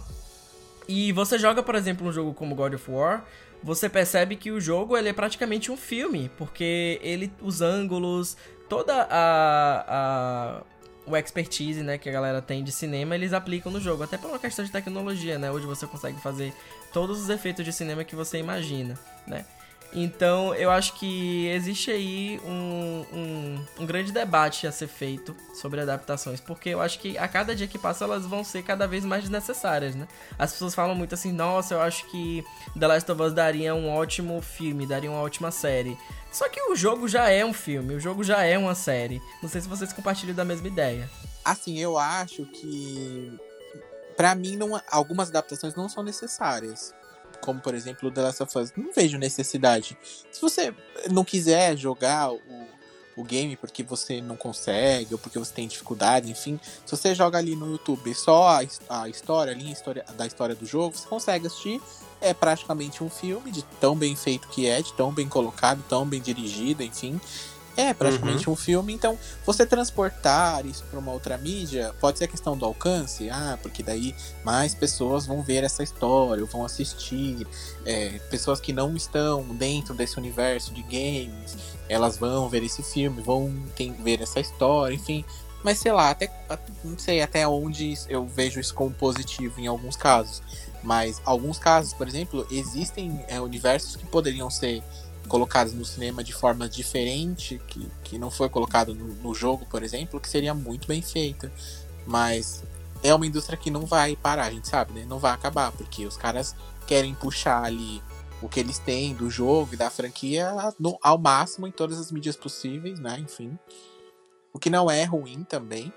E você joga, por exemplo, um jogo como God of War, você percebe que o jogo ele é praticamente um filme, porque ele os ângulos, toda a, a o expertise, né, que a galera tem de cinema, eles aplicam no jogo, até por uma questão de tecnologia, né? Hoje você consegue fazer todos os efeitos de cinema que você imagina, né? Então, eu acho que existe aí um, um, um, grande debate a ser feito sobre adaptações, porque eu acho que a cada dia que passa elas vão ser cada vez mais desnecessárias, né? As pessoas falam muito assim, nossa, eu acho que The Last of Us daria um ótimo filme, daria uma ótima série. Só que o jogo já é um filme, o jogo já é uma série. Não sei se vocês compartilham da mesma ideia. Assim, eu acho que para mim não, algumas adaptações não são necessárias como por exemplo The Last of Us, não vejo necessidade. Se você não quiser jogar o, o game porque você não consegue ou porque você tem dificuldade, enfim, se você joga ali no YouTube só a, a história, a linha história, da história do jogo, você consegue assistir. É praticamente um filme de tão bem feito que é, de tão bem colocado, tão bem dirigido, enfim. É praticamente uhum. um filme, então você transportar isso para uma outra mídia pode ser questão do alcance, ah, porque daí mais pessoas vão ver essa história, vão assistir, é, pessoas que não estão dentro desse universo de games, elas vão ver esse filme, vão ver essa história, enfim. Mas sei lá, até não sei até onde eu vejo isso como positivo em alguns casos. Mas alguns casos, por exemplo, existem é, universos que poderiam ser colocados no cinema de forma diferente, que, que não foi colocado no, no, jogo, por exemplo, que seria muito bem feita. Mas é uma indústria que não vai parar, a gente sabe, né? Não vai acabar, porque os caras querem puxar ali o que eles têm do jogo e da franquia no, ao máximo em todas as mídias possíveis, né? Enfim. O que não é ruim também,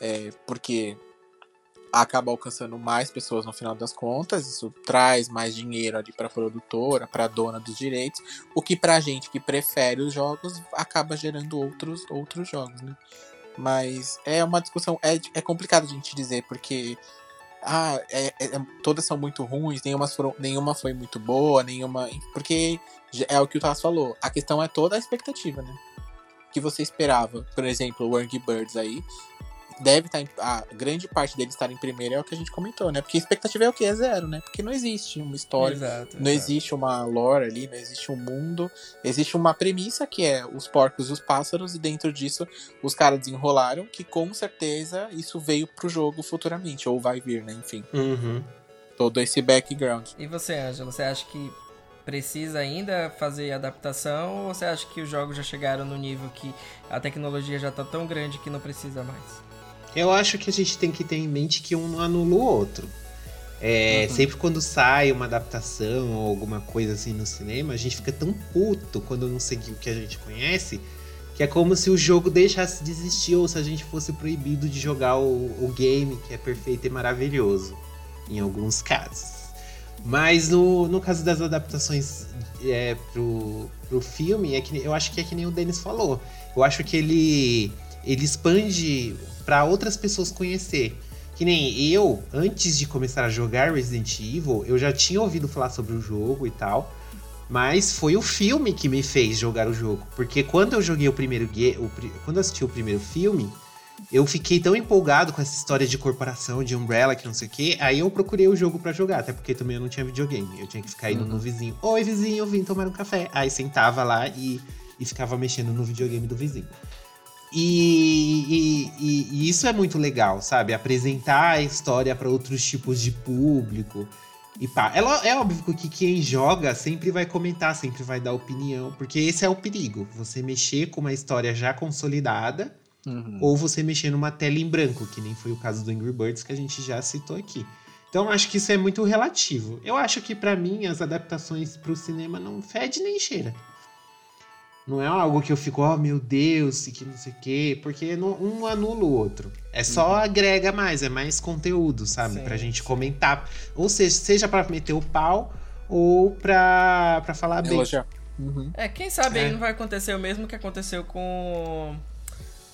é, porque acaba alcançando mais pessoas no final das contas, isso traz mais dinheiro ali para a produtora, para a dona dos direitos, o que para a gente que prefere os jogos acaba gerando outros outros jogos, né? Mas é uma discussão é, é complicado a gente dizer porque ah, é, é, é todas são muito ruins, nenhuma, foram, nenhuma foi muito boa, nenhuma. Porque é o que o Tass falou. A questão é toda a expectativa, né? que você esperava, por exemplo, o Angry Birds aí, deve estar. Tá a grande parte dele estar em primeiro é o que a gente comentou, né? Porque a expectativa é o que? É zero, né? Porque não existe uma história, exato, não exato. existe uma lore ali, não existe um mundo. Existe uma premissa que é os porcos e os pássaros, e dentro disso os caras desenrolaram que com certeza isso veio pro jogo futuramente, ou vai vir, né? Enfim. Uhum. Todo esse background. E você, Ângelo, você acha que precisa ainda fazer adaptação ou você acha que os jogos já chegaram no nível que a tecnologia já está tão grande que não precisa mais? Eu acho que a gente tem que ter em mente que um anula o outro. É, uhum. Sempre quando sai uma adaptação ou alguma coisa assim no cinema, a gente fica tão puto quando não seguiu o que a gente conhece, que é como se o jogo deixasse de existir ou se a gente fosse proibido de jogar o, o game, que é perfeito e maravilhoso, em alguns casos. Mas no, no caso das adaptações é, pro, pro filme, é que, eu acho que é que nem o Denis falou. Eu acho que ele, ele expande para outras pessoas conhecer. Que nem eu, antes de começar a jogar Resident Evil, eu já tinha ouvido falar sobre o jogo e tal. Mas foi o filme que me fez jogar o jogo. Porque quando eu joguei o primeiro. O, quando eu assisti o primeiro filme, eu fiquei tão empolgado com essa história de corporação, de Umbrella, que não sei o quê. Aí eu procurei o jogo para jogar, até porque também eu não tinha videogame. Eu tinha que ficar indo uhum. no vizinho. Oi, vizinho, eu vim tomar um café. Aí sentava lá e, e ficava mexendo no videogame do vizinho. E, e, e, isso é muito legal, sabe? Apresentar a história para outros tipos de público. E pá, é, é óbvio que quem joga sempre vai comentar, sempre vai dar opinião, porque esse é o perigo. Você mexer com uma história já consolidada, uhum. ou você mexer numa tela em branco, que nem foi o caso do Angry Birds que a gente já citou aqui. Então acho que isso é muito relativo. Eu acho que para mim as adaptações para o cinema não fede nem cheira. Não é algo que eu fico, oh meu Deus, e que não sei o quê, porque não, um anula o outro. É só Uhum. agrega mais, é mais conteúdo, sabe? Sim, pra gente sim. comentar. Ou seja, seja pra meter o pau ou pra, pra falar bem. Elogiar. Uhum. É, quem sabe aí É. não vai acontecer o mesmo que aconteceu com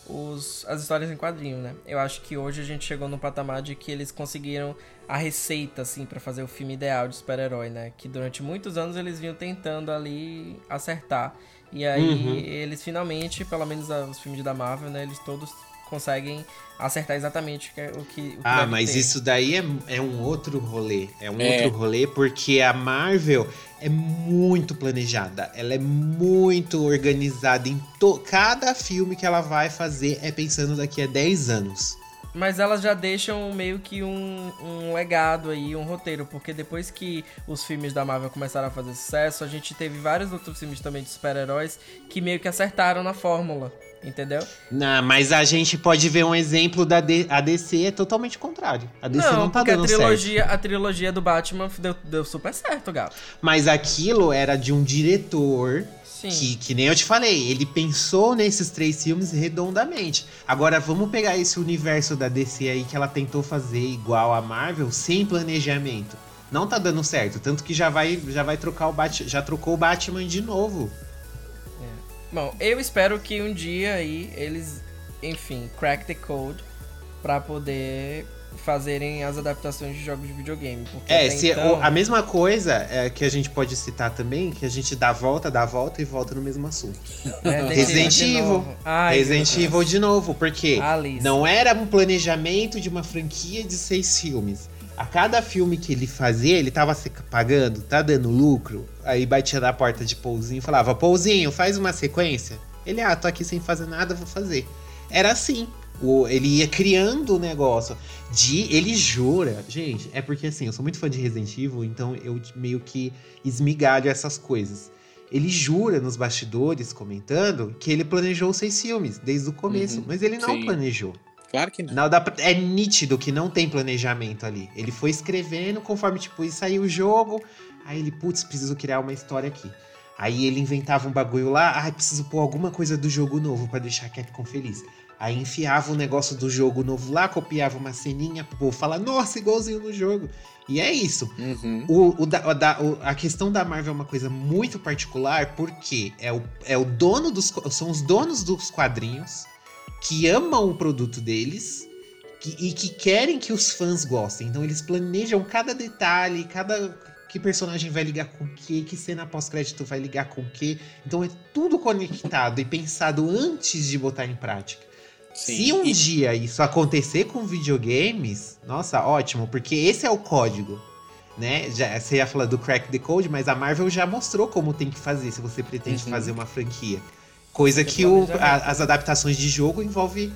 os, as histórias em quadrinho, né? Eu acho que hoje a gente chegou no patamar de que eles conseguiram a receita, assim, pra fazer o filme ideal de super-herói, né? Que durante muitos anos eles vinham tentando ali acertar. E aí Uhum. eles finalmente, pelo menos os filmes da Marvel, né? Eles todos conseguem acertar exatamente o que, o que, o que Ah, deve mas ter. isso daí é, é um outro rolê. É um É. outro rolê porque a Marvel é muito planejada. Ela é muito organizada em to... cada filme que ela vai fazer é pensando daqui a 10 anos. Mas elas já deixam meio que um, um legado aí, um roteiro, porque depois que os filmes da Marvel começaram a fazer sucesso, a gente teve vários outros filmes também de super-heróis que meio que acertaram na fórmula, entendeu? Não, mas a gente pode ver um exemplo da D... a DC é totalmente contrário. A DC não, tá porque a dando certo. trilogia, a trilogia do Batman deu, deu super certo, gato. Mas aquilo era de um diretor Sim. Que, que nem eu te falei, ele pensou nesses três filmes redondamente. Agora vamos pegar esse universo da DC aí que ela tentou fazer igual a Marvel sem planejamento. Não tá dando certo, tanto que já vai já vai trocar o Batman, já trocou o Batman de novo. Bom, eu espero que um dia aí eles, enfim, crack the code pra poder fazerem as adaptações de jogos de videogame. É, se, então- a mesma coisa é, que a gente pode citar também, que a gente dá volta, dá volta e volta no mesmo assunto. [laughs] Resident de Evil. Ai, Resident Evil de novo, porque. Alice. Não era um planejamento de uma franquia de seis filmes. A cada filme que ele fazia, ele tava se pagando, tá dando lucro. Aí batia na porta de Pouzinho e falava: Pouzinho, faz uma sequência. Ele, ah, tô aqui sem fazer nada, vou fazer. Era assim. O, ele ia criando o negócio. De, ele jura. Gente, é porque assim, eu sou muito fã de Resident Evil, então eu meio que esmigalho essas coisas. Ele jura nos bastidores, comentando, que ele planejou seis filmes desde o começo. Uhum, mas ele não sim. planejou. Claro que não. Não, dá é nítido que não tem planejamento ali. Ele foi escrevendo conforme, tipo, ia sair o jogo. Aí ele, putz, preciso criar uma história aqui. Aí ele inventava um bagulho lá. Ai, preciso pôr alguma coisa do jogo novo pra deixar a Capcom feliz. Aí enfiava o negócio do jogo novo lá, copiava uma ceninha povo falar, nossa, igualzinho no jogo. E é isso. Uhum. O, o da- o da- o- a questão da Marvel é uma coisa muito particular, porque é o, é o dono dos. São os donos dos quadrinhos que amam o produto deles que- e que querem que os fãs gostem. Então eles planejam cada detalhe, cada. Que personagem vai ligar com o quê, que cena pós-crédito vai ligar com o quê. Então é tudo conectado e pensado antes de botar em prática. Sim. Se um E- dia isso acontecer com videogames, nossa, ótimo, porque esse é o código. Né? Já, você ia falar do crack the code, mas a Marvel já mostrou como tem que fazer se você pretende Uhum. fazer uma franquia. Coisa que o- a- as adaptações de jogo envolvem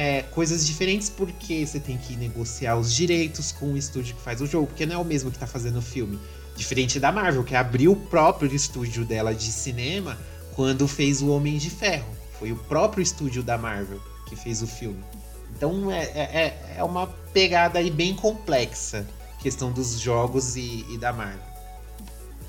é, coisas diferentes, porque você tem que negociar os direitos com o estúdio que faz o jogo, porque não é o mesmo que tá fazendo o filme. Diferente da Marvel, que abriu o próprio estúdio dela de cinema quando fez o Homem de Ferro. Foi o próprio estúdio da Marvel que fez o filme. Então é, é, é- é uma pegada aí bem complexa, questão dos jogos e, e da Marvel.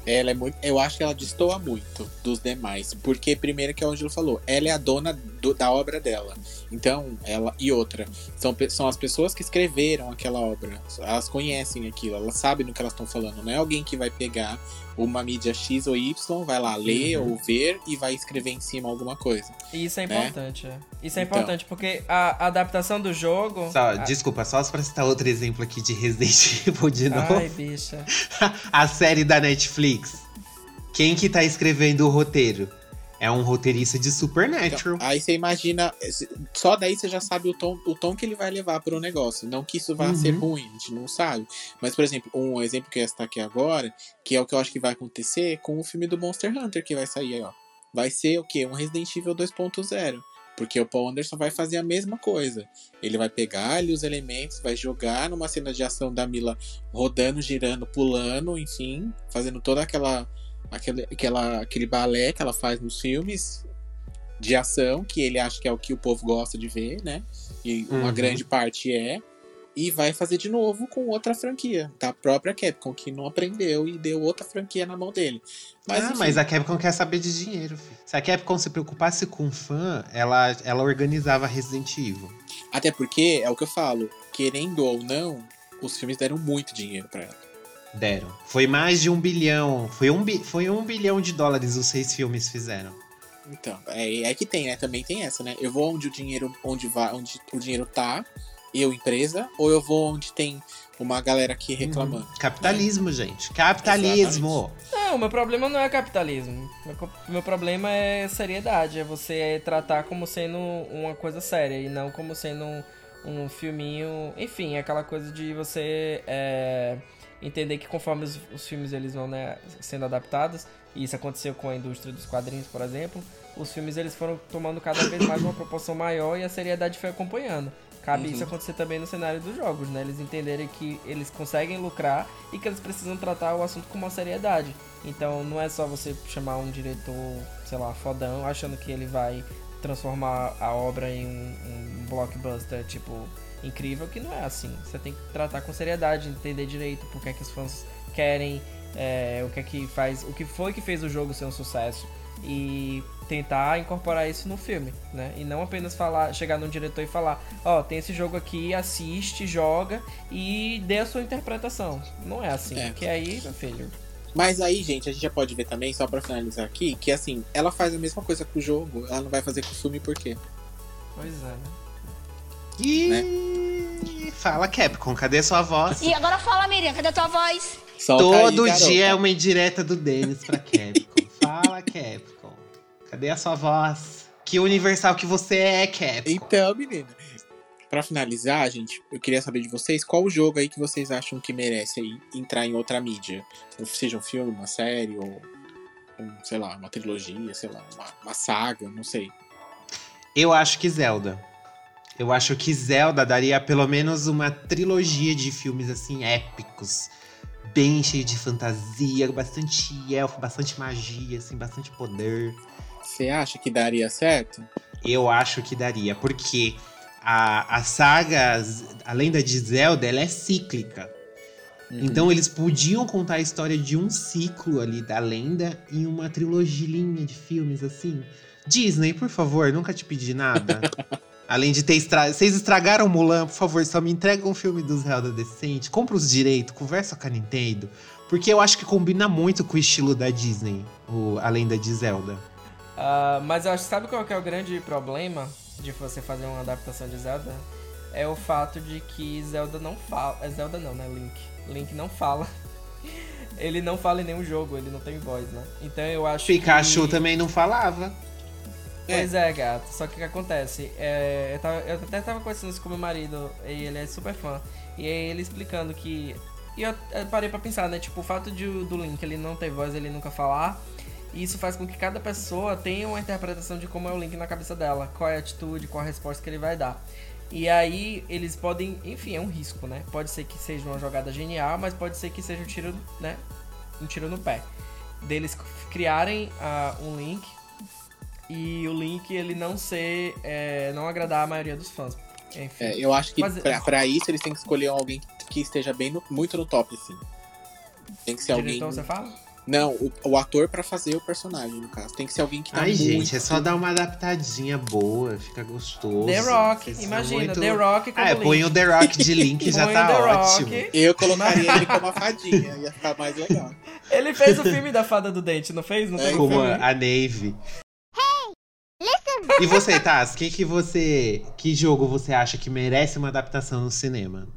Ela é muito. Eu acho que ela destoa muito dos demais. Porque, primeiro, que o Angelo falou, ela é a dona do- da obra dela. Então, ela. E outra, são, são as pessoas que escreveram aquela obra. Elas conhecem aquilo, elas sabem do que elas estão falando. Não é alguém que vai pegar uma mídia X ou Y, vai lá ler Uhum. ou ver e vai escrever em cima alguma coisa. E Isso é né? importante, é. Isso é Então. importante, porque a adaptação do jogo. Só, a- Desculpa, só pra citar outro exemplo aqui de Resident [laughs] Evil de novo. Ai, bicha. [laughs] a série da Netflix. Quem que tá escrevendo o roteiro? É um roteirista de Supernatural. Então, aí você imagina, só daí você já sabe o tom, o tom que ele vai levar para o negócio. Não que isso vá Uhum. ser ruim, a gente não sabe. Mas, por exemplo, um exemplo que eu ia citar aqui agora, que é o que eu acho que vai acontecer com o filme do Monster Hunter que vai sair aí, ó. Vai ser o quê? Um Resident Evil 2.0. Porque o Paul Anderson vai fazer a mesma coisa. Ele vai pegar ali os elementos, vai jogar numa cena de ação da Mila rodando, girando, pulando, enfim, fazendo toda aquela aquele, aquela, aquele balé que ela faz nos filmes de ação, que ele acha que é o que o povo gosta de ver, né? E uma Uhum. grande parte é. e vai fazer de novo com outra franquia, da própria Capcom, que não aprendeu e deu outra franquia na mão dele. Mas, ah, enfim, mas a Capcom quer saber de dinheiro, filho. Se a Capcom se preocupasse com fã, ela, ela organizava Resident Evil. até porque é o que eu falo, querendo ou não, os filmes deram muito dinheiro pra ela. Deram. Foi mais de um bilhão. Foi um, bi- foi um bilhão de dólares os seis filmes fizeram. Então, é, é que tem, né? Também tem essa, né? Eu vou onde o dinheiro, onde vai, onde o dinheiro tá, eu empresa, ou eu vou onde tem uma galera aqui reclamando. Capitalismo, gente. Capitalismo. Não, o meu problema não é capitalismo. Meu, meu problema é seriedade. É você tratar como sendo uma coisa séria e não como sendo um, um filminho. Enfim, é aquela coisa de você é, entender que conforme os, os filmes eles vão né, sendo adaptados, e isso aconteceu com a indústria dos quadrinhos, por exemplo, os filmes eles foram tomando cada vez mais uma proporção maior e a seriedade foi acompanhando. Cabe Uhum. isso acontecer também no cenário dos jogos, né? Eles entenderem que eles conseguem lucrar e que eles precisam tratar o assunto com uma seriedade. Então não é só você chamar um diretor, sei lá, fodão, achando que ele vai transformar a obra em um, um blockbuster, tipo, incrível, que não é assim. Você tem que tratar com seriedade, entender direito por que, é que os fãs querem, é, o que é que faz, o que foi que fez o jogo ser um sucesso e tentar incorporar isso no filme, né? E não apenas falar, chegar num diretor e falar, ó, tem esse jogo aqui, assiste, joga e dê a sua interpretação. Não é assim, É. porque aí, meu filho, Mas aí, gente, a gente já pode ver também, só pra finalizar aqui, que assim, ela faz a mesma coisa com o jogo, ela não vai fazer com o filme por quê? pois é, né? E fala Capcom, cadê sua voz? E agora fala, Miriam, cadê a tua voz? Solta Todo aí, dia é uma indireta do Denis pra Capcom. [laughs] fala Capcom. Cadê a sua voz? Que universal que você é, Capcom. Então, menina. Pra finalizar, gente, eu queria saber de vocês qual o jogo aí que vocês acham que merece entrar em outra mídia. Seja um filme, uma série, ou um, sei lá, uma trilogia, sei lá, uma, uma saga, não sei. Eu acho que Zelda. Eu acho que Zelda daria pelo menos uma trilogia de filmes assim épicos. Bem cheio de fantasia, bastante elfo, bastante magia, assim, bastante poder. Você acha que daria certo? Eu acho que daria, porque a, a saga, a lenda de Zelda, ela é cíclica. Uhum. Então eles podiam contar a história de um ciclo ali da lenda em uma trilogia de filmes assim. Disney, por favor, nunca te pedi nada. [laughs] Além de ter estragado. Vocês estragaram Mulan, por favor, só me entrega um filme do Zelda decente. Compra os direitos, conversa com a Nintendo. Porque eu acho que combina muito com o estilo da Disney, o, a lenda de Zelda. Ah, mas eu acho, sabe qual que é o grande problema de você fazer uma adaptação de Zelda? É o fato de que Zelda não fala. É Zelda não, né? Link. Link não fala. [laughs] Ele não fala em nenhum jogo, ele não tem voz, né? Então eu acho Pikachu que... também não falava. Pois é, gato. Só que o que acontece? É, eu, tava- eu até tava conversando isso com meu marido, e ele é super fã. E aí ele explicando que. E eu, parei pra pensar, né? Tipo, o fato de, do Link ele não ter voz, ele nunca falar. Isso faz com que cada pessoa tenha uma interpretação de como é o Link na cabeça dela. Qual é a atitude, qual a resposta que ele vai dar. E aí eles podem. Enfim, é um risco, né? Pode ser que seja uma jogada genial, mas pode ser que seja um tiro, né? Um tiro no pé. Deles criarem ah, um Link e o Link ele não ser. é, não agradar a maioria dos fãs. Enfim. É, eu acho que Mas- pra, pra isso eles têm que escolher alguém que esteja bem no- muito no top, assim. Tem que ser alguém. Diretor, você fala? Não, o, o ator pra fazer o personagem, no caso. Tem que ser alguém que tá Ai, muito... gente, é só dar uma adaptadinha boa, fica gostoso. The Rock, Vocês imagina, muito- The Rock como Ah, é, Link. põe o The Rock de [laughs] Link já tá ótimo. Rock. Eu colocaria ele como a fadinha, ia ficar mais legal. Ele fez o filme da Fada do Dente, não fez? Não É, Como filme? a Navy. E você, Taz, que que você. Que jogo você acha que merece uma adaptação no cinema?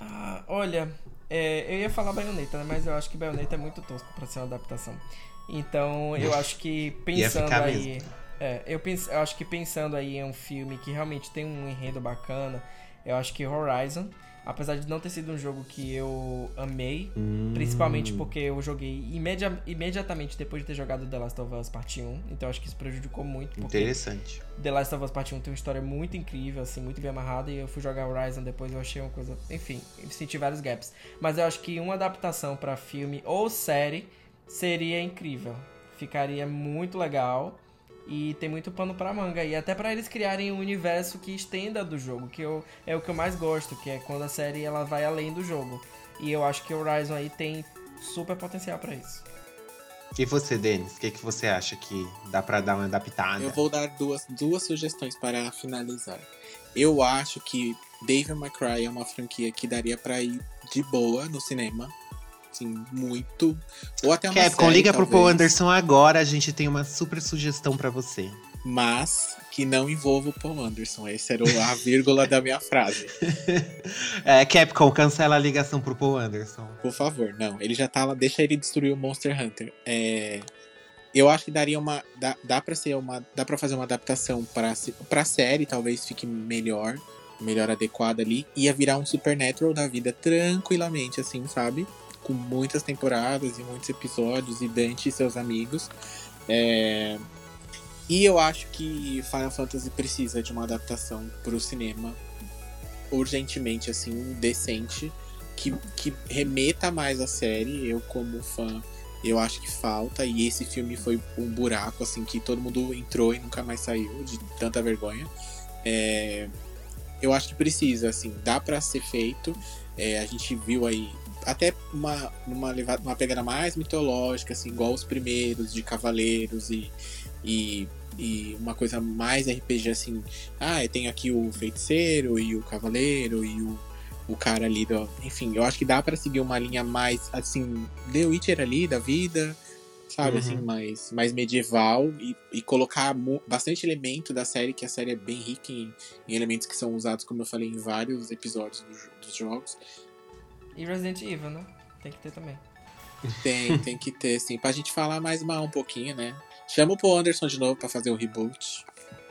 Ah, olha, é, eu ia falar Bayonetta, né? Mas eu acho que Bayonetta é muito tosco pra ser uma adaptação. Então, eu acho que [laughs] pensando aí. É, eu, eu acho que pensando aí em um filme que realmente tem um enredo bacana, eu acho que Horizon, apesar de não ter sido um jogo que eu amei, Hum. Principalmente porque eu joguei imedia- imediatamente depois de ter jogado The Last of Us Part 1. Então acho que isso prejudicou muito. Interessante. The Last of Us Part 1 tem uma história muito incrível, assim, muito bem amarrada. E eu fui jogar Horizon depois eu achei uma coisa. Enfim, senti vários gaps. Mas eu acho que uma adaptação pra filme ou série seria incrível. Ficaria muito legal. E tem muito pano pra manga. E até para eles criarem um universo que estenda do jogo, que eu, é o que eu mais gosto, que é quando a série ela vai além do jogo. E eu acho que o Horizon aí tem super potencial para isso. E você, Denis, o que, que você acha que dá para dar uma adaptada? Eu vou dar duas, duas sugestões para finalizar. Eu acho que David McCry é uma franquia que daria para ir de boa no cinema. Assim, muito. Ou até uma Capcom, série, liga talvez, pro Paul Anderson agora, a gente tem uma super sugestão para você. Mas que não envolva o Paul Anderson. Essa era a vírgula da minha frase. [laughs] É, Capcom, cancela a ligação pro Paul Anderson. Por favor, não. Ele já tá lá, deixa ele destruir o Monster Hunter. É, eu acho que daria uma. Dá, dá pra ser uma. Dá pra fazer uma adaptação pra, pra série, talvez fique melhor. Melhor adequada ali. Ia virar um Supernatural da vida tranquilamente, assim, sabe? Com muitas temporadas e muitos episódios, e Dante e seus amigos. É, E eu acho que Final Fantasy precisa de uma adaptação pro cinema urgentemente, assim, decente que, que remeta mais à série. Eu, como fã, eu acho que falta. E esse filme foi um buraco, assim, que todo mundo entrou e nunca mais saiu, de tanta vergonha. É, eu acho que precisa, assim, dá pra ser feito. É, a gente viu aí até uma, uma, uma pegada mais mitológica, assim, igual os primeiros, de cavaleiros e, e, e uma coisa mais RPG, assim. Ah, tem aqui o feiticeiro e o cavaleiro e o o cara ali do. Enfim, eu acho que dá pra seguir uma linha mais, assim, The Witcher ali, da vida, sabe, Uhum. assim, mais, mais medieval e, e colocar bastante elemento da série, que a série é bem rica em, em elementos que são usados, como eu falei, em vários episódios do dos jogos. E Resident Evil, né? Tem que ter também. Tem, [laughs] tem que ter, sim, pra gente falar mais mal um pouquinho, né? Chama o Paul Anderson de novo pra fazer o reboot.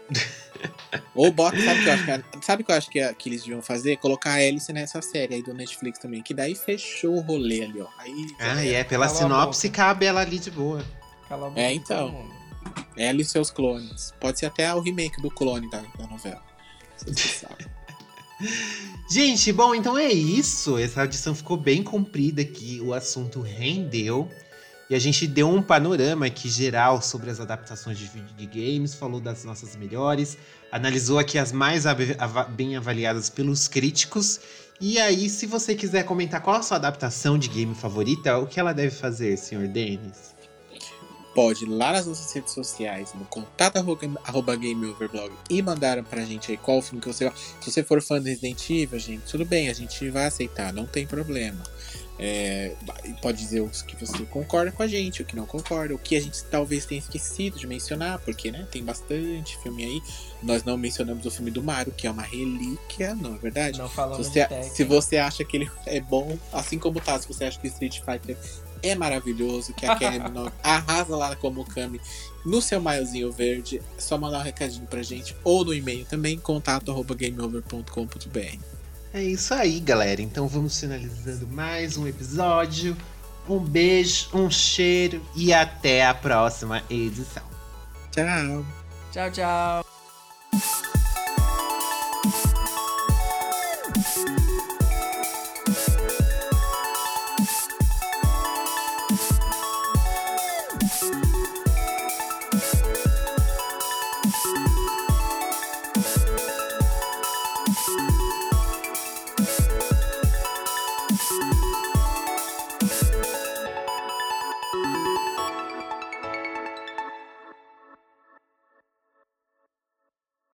[laughs] Ou bota, sabe o que eu acho que, sabe o que eu acho que, que eles deviam fazer? Colocar a Alice nessa série aí do Netflix também, que daí fechou o rolê ali, ó. Aí, Ah, e é, pela Cala sinopse cabe ela ali de boa. Cala a boca É, então. Ela e seus clones. Pode ser até o remake do clone da, da novela. Você sabe. Gente, bom, então é isso. Essa audição ficou bem comprida aqui, o assunto rendeu. E a gente deu um panorama aqui geral sobre as adaptações de videogames, falou das nossas melhores, analisou aqui as mais ava- bem avaliadas pelos críticos. E aí, se você quiser comentar qual a sua adaptação de game favorita, o que ela deve fazer, senhor Denis? Pode ir lá nas nossas redes sociais, no contato arroba, gameoverblog e mandar pra gente aí qual filme que você Se você for fã do Resident Evil, gente, tudo bem, a gente vai aceitar, não tem problema. É, pode dizer os que você concorda com a gente, o que não concorda, o que a gente talvez tenha esquecido de mencionar, porque né, tem bastante filme aí. Nós não mencionamos o filme do Mario, que é uma relíquia, não é verdade? Não Se falamos você, de Tekken. se você acha que ele é bom, assim como tá, se você acha que Street Fighter é maravilhoso, que a Kelly [laughs] arrasa lá como Kami no seu maiozinho verde, é só mandar um recadinho pra gente, ou no e-mail também, contato arroba gameover.com.br. É isso aí, galera. Então vamos finalizando mais um episódio. Um beijo, um cheiro e até a próxima edição. Tchau! Tchau, tchau.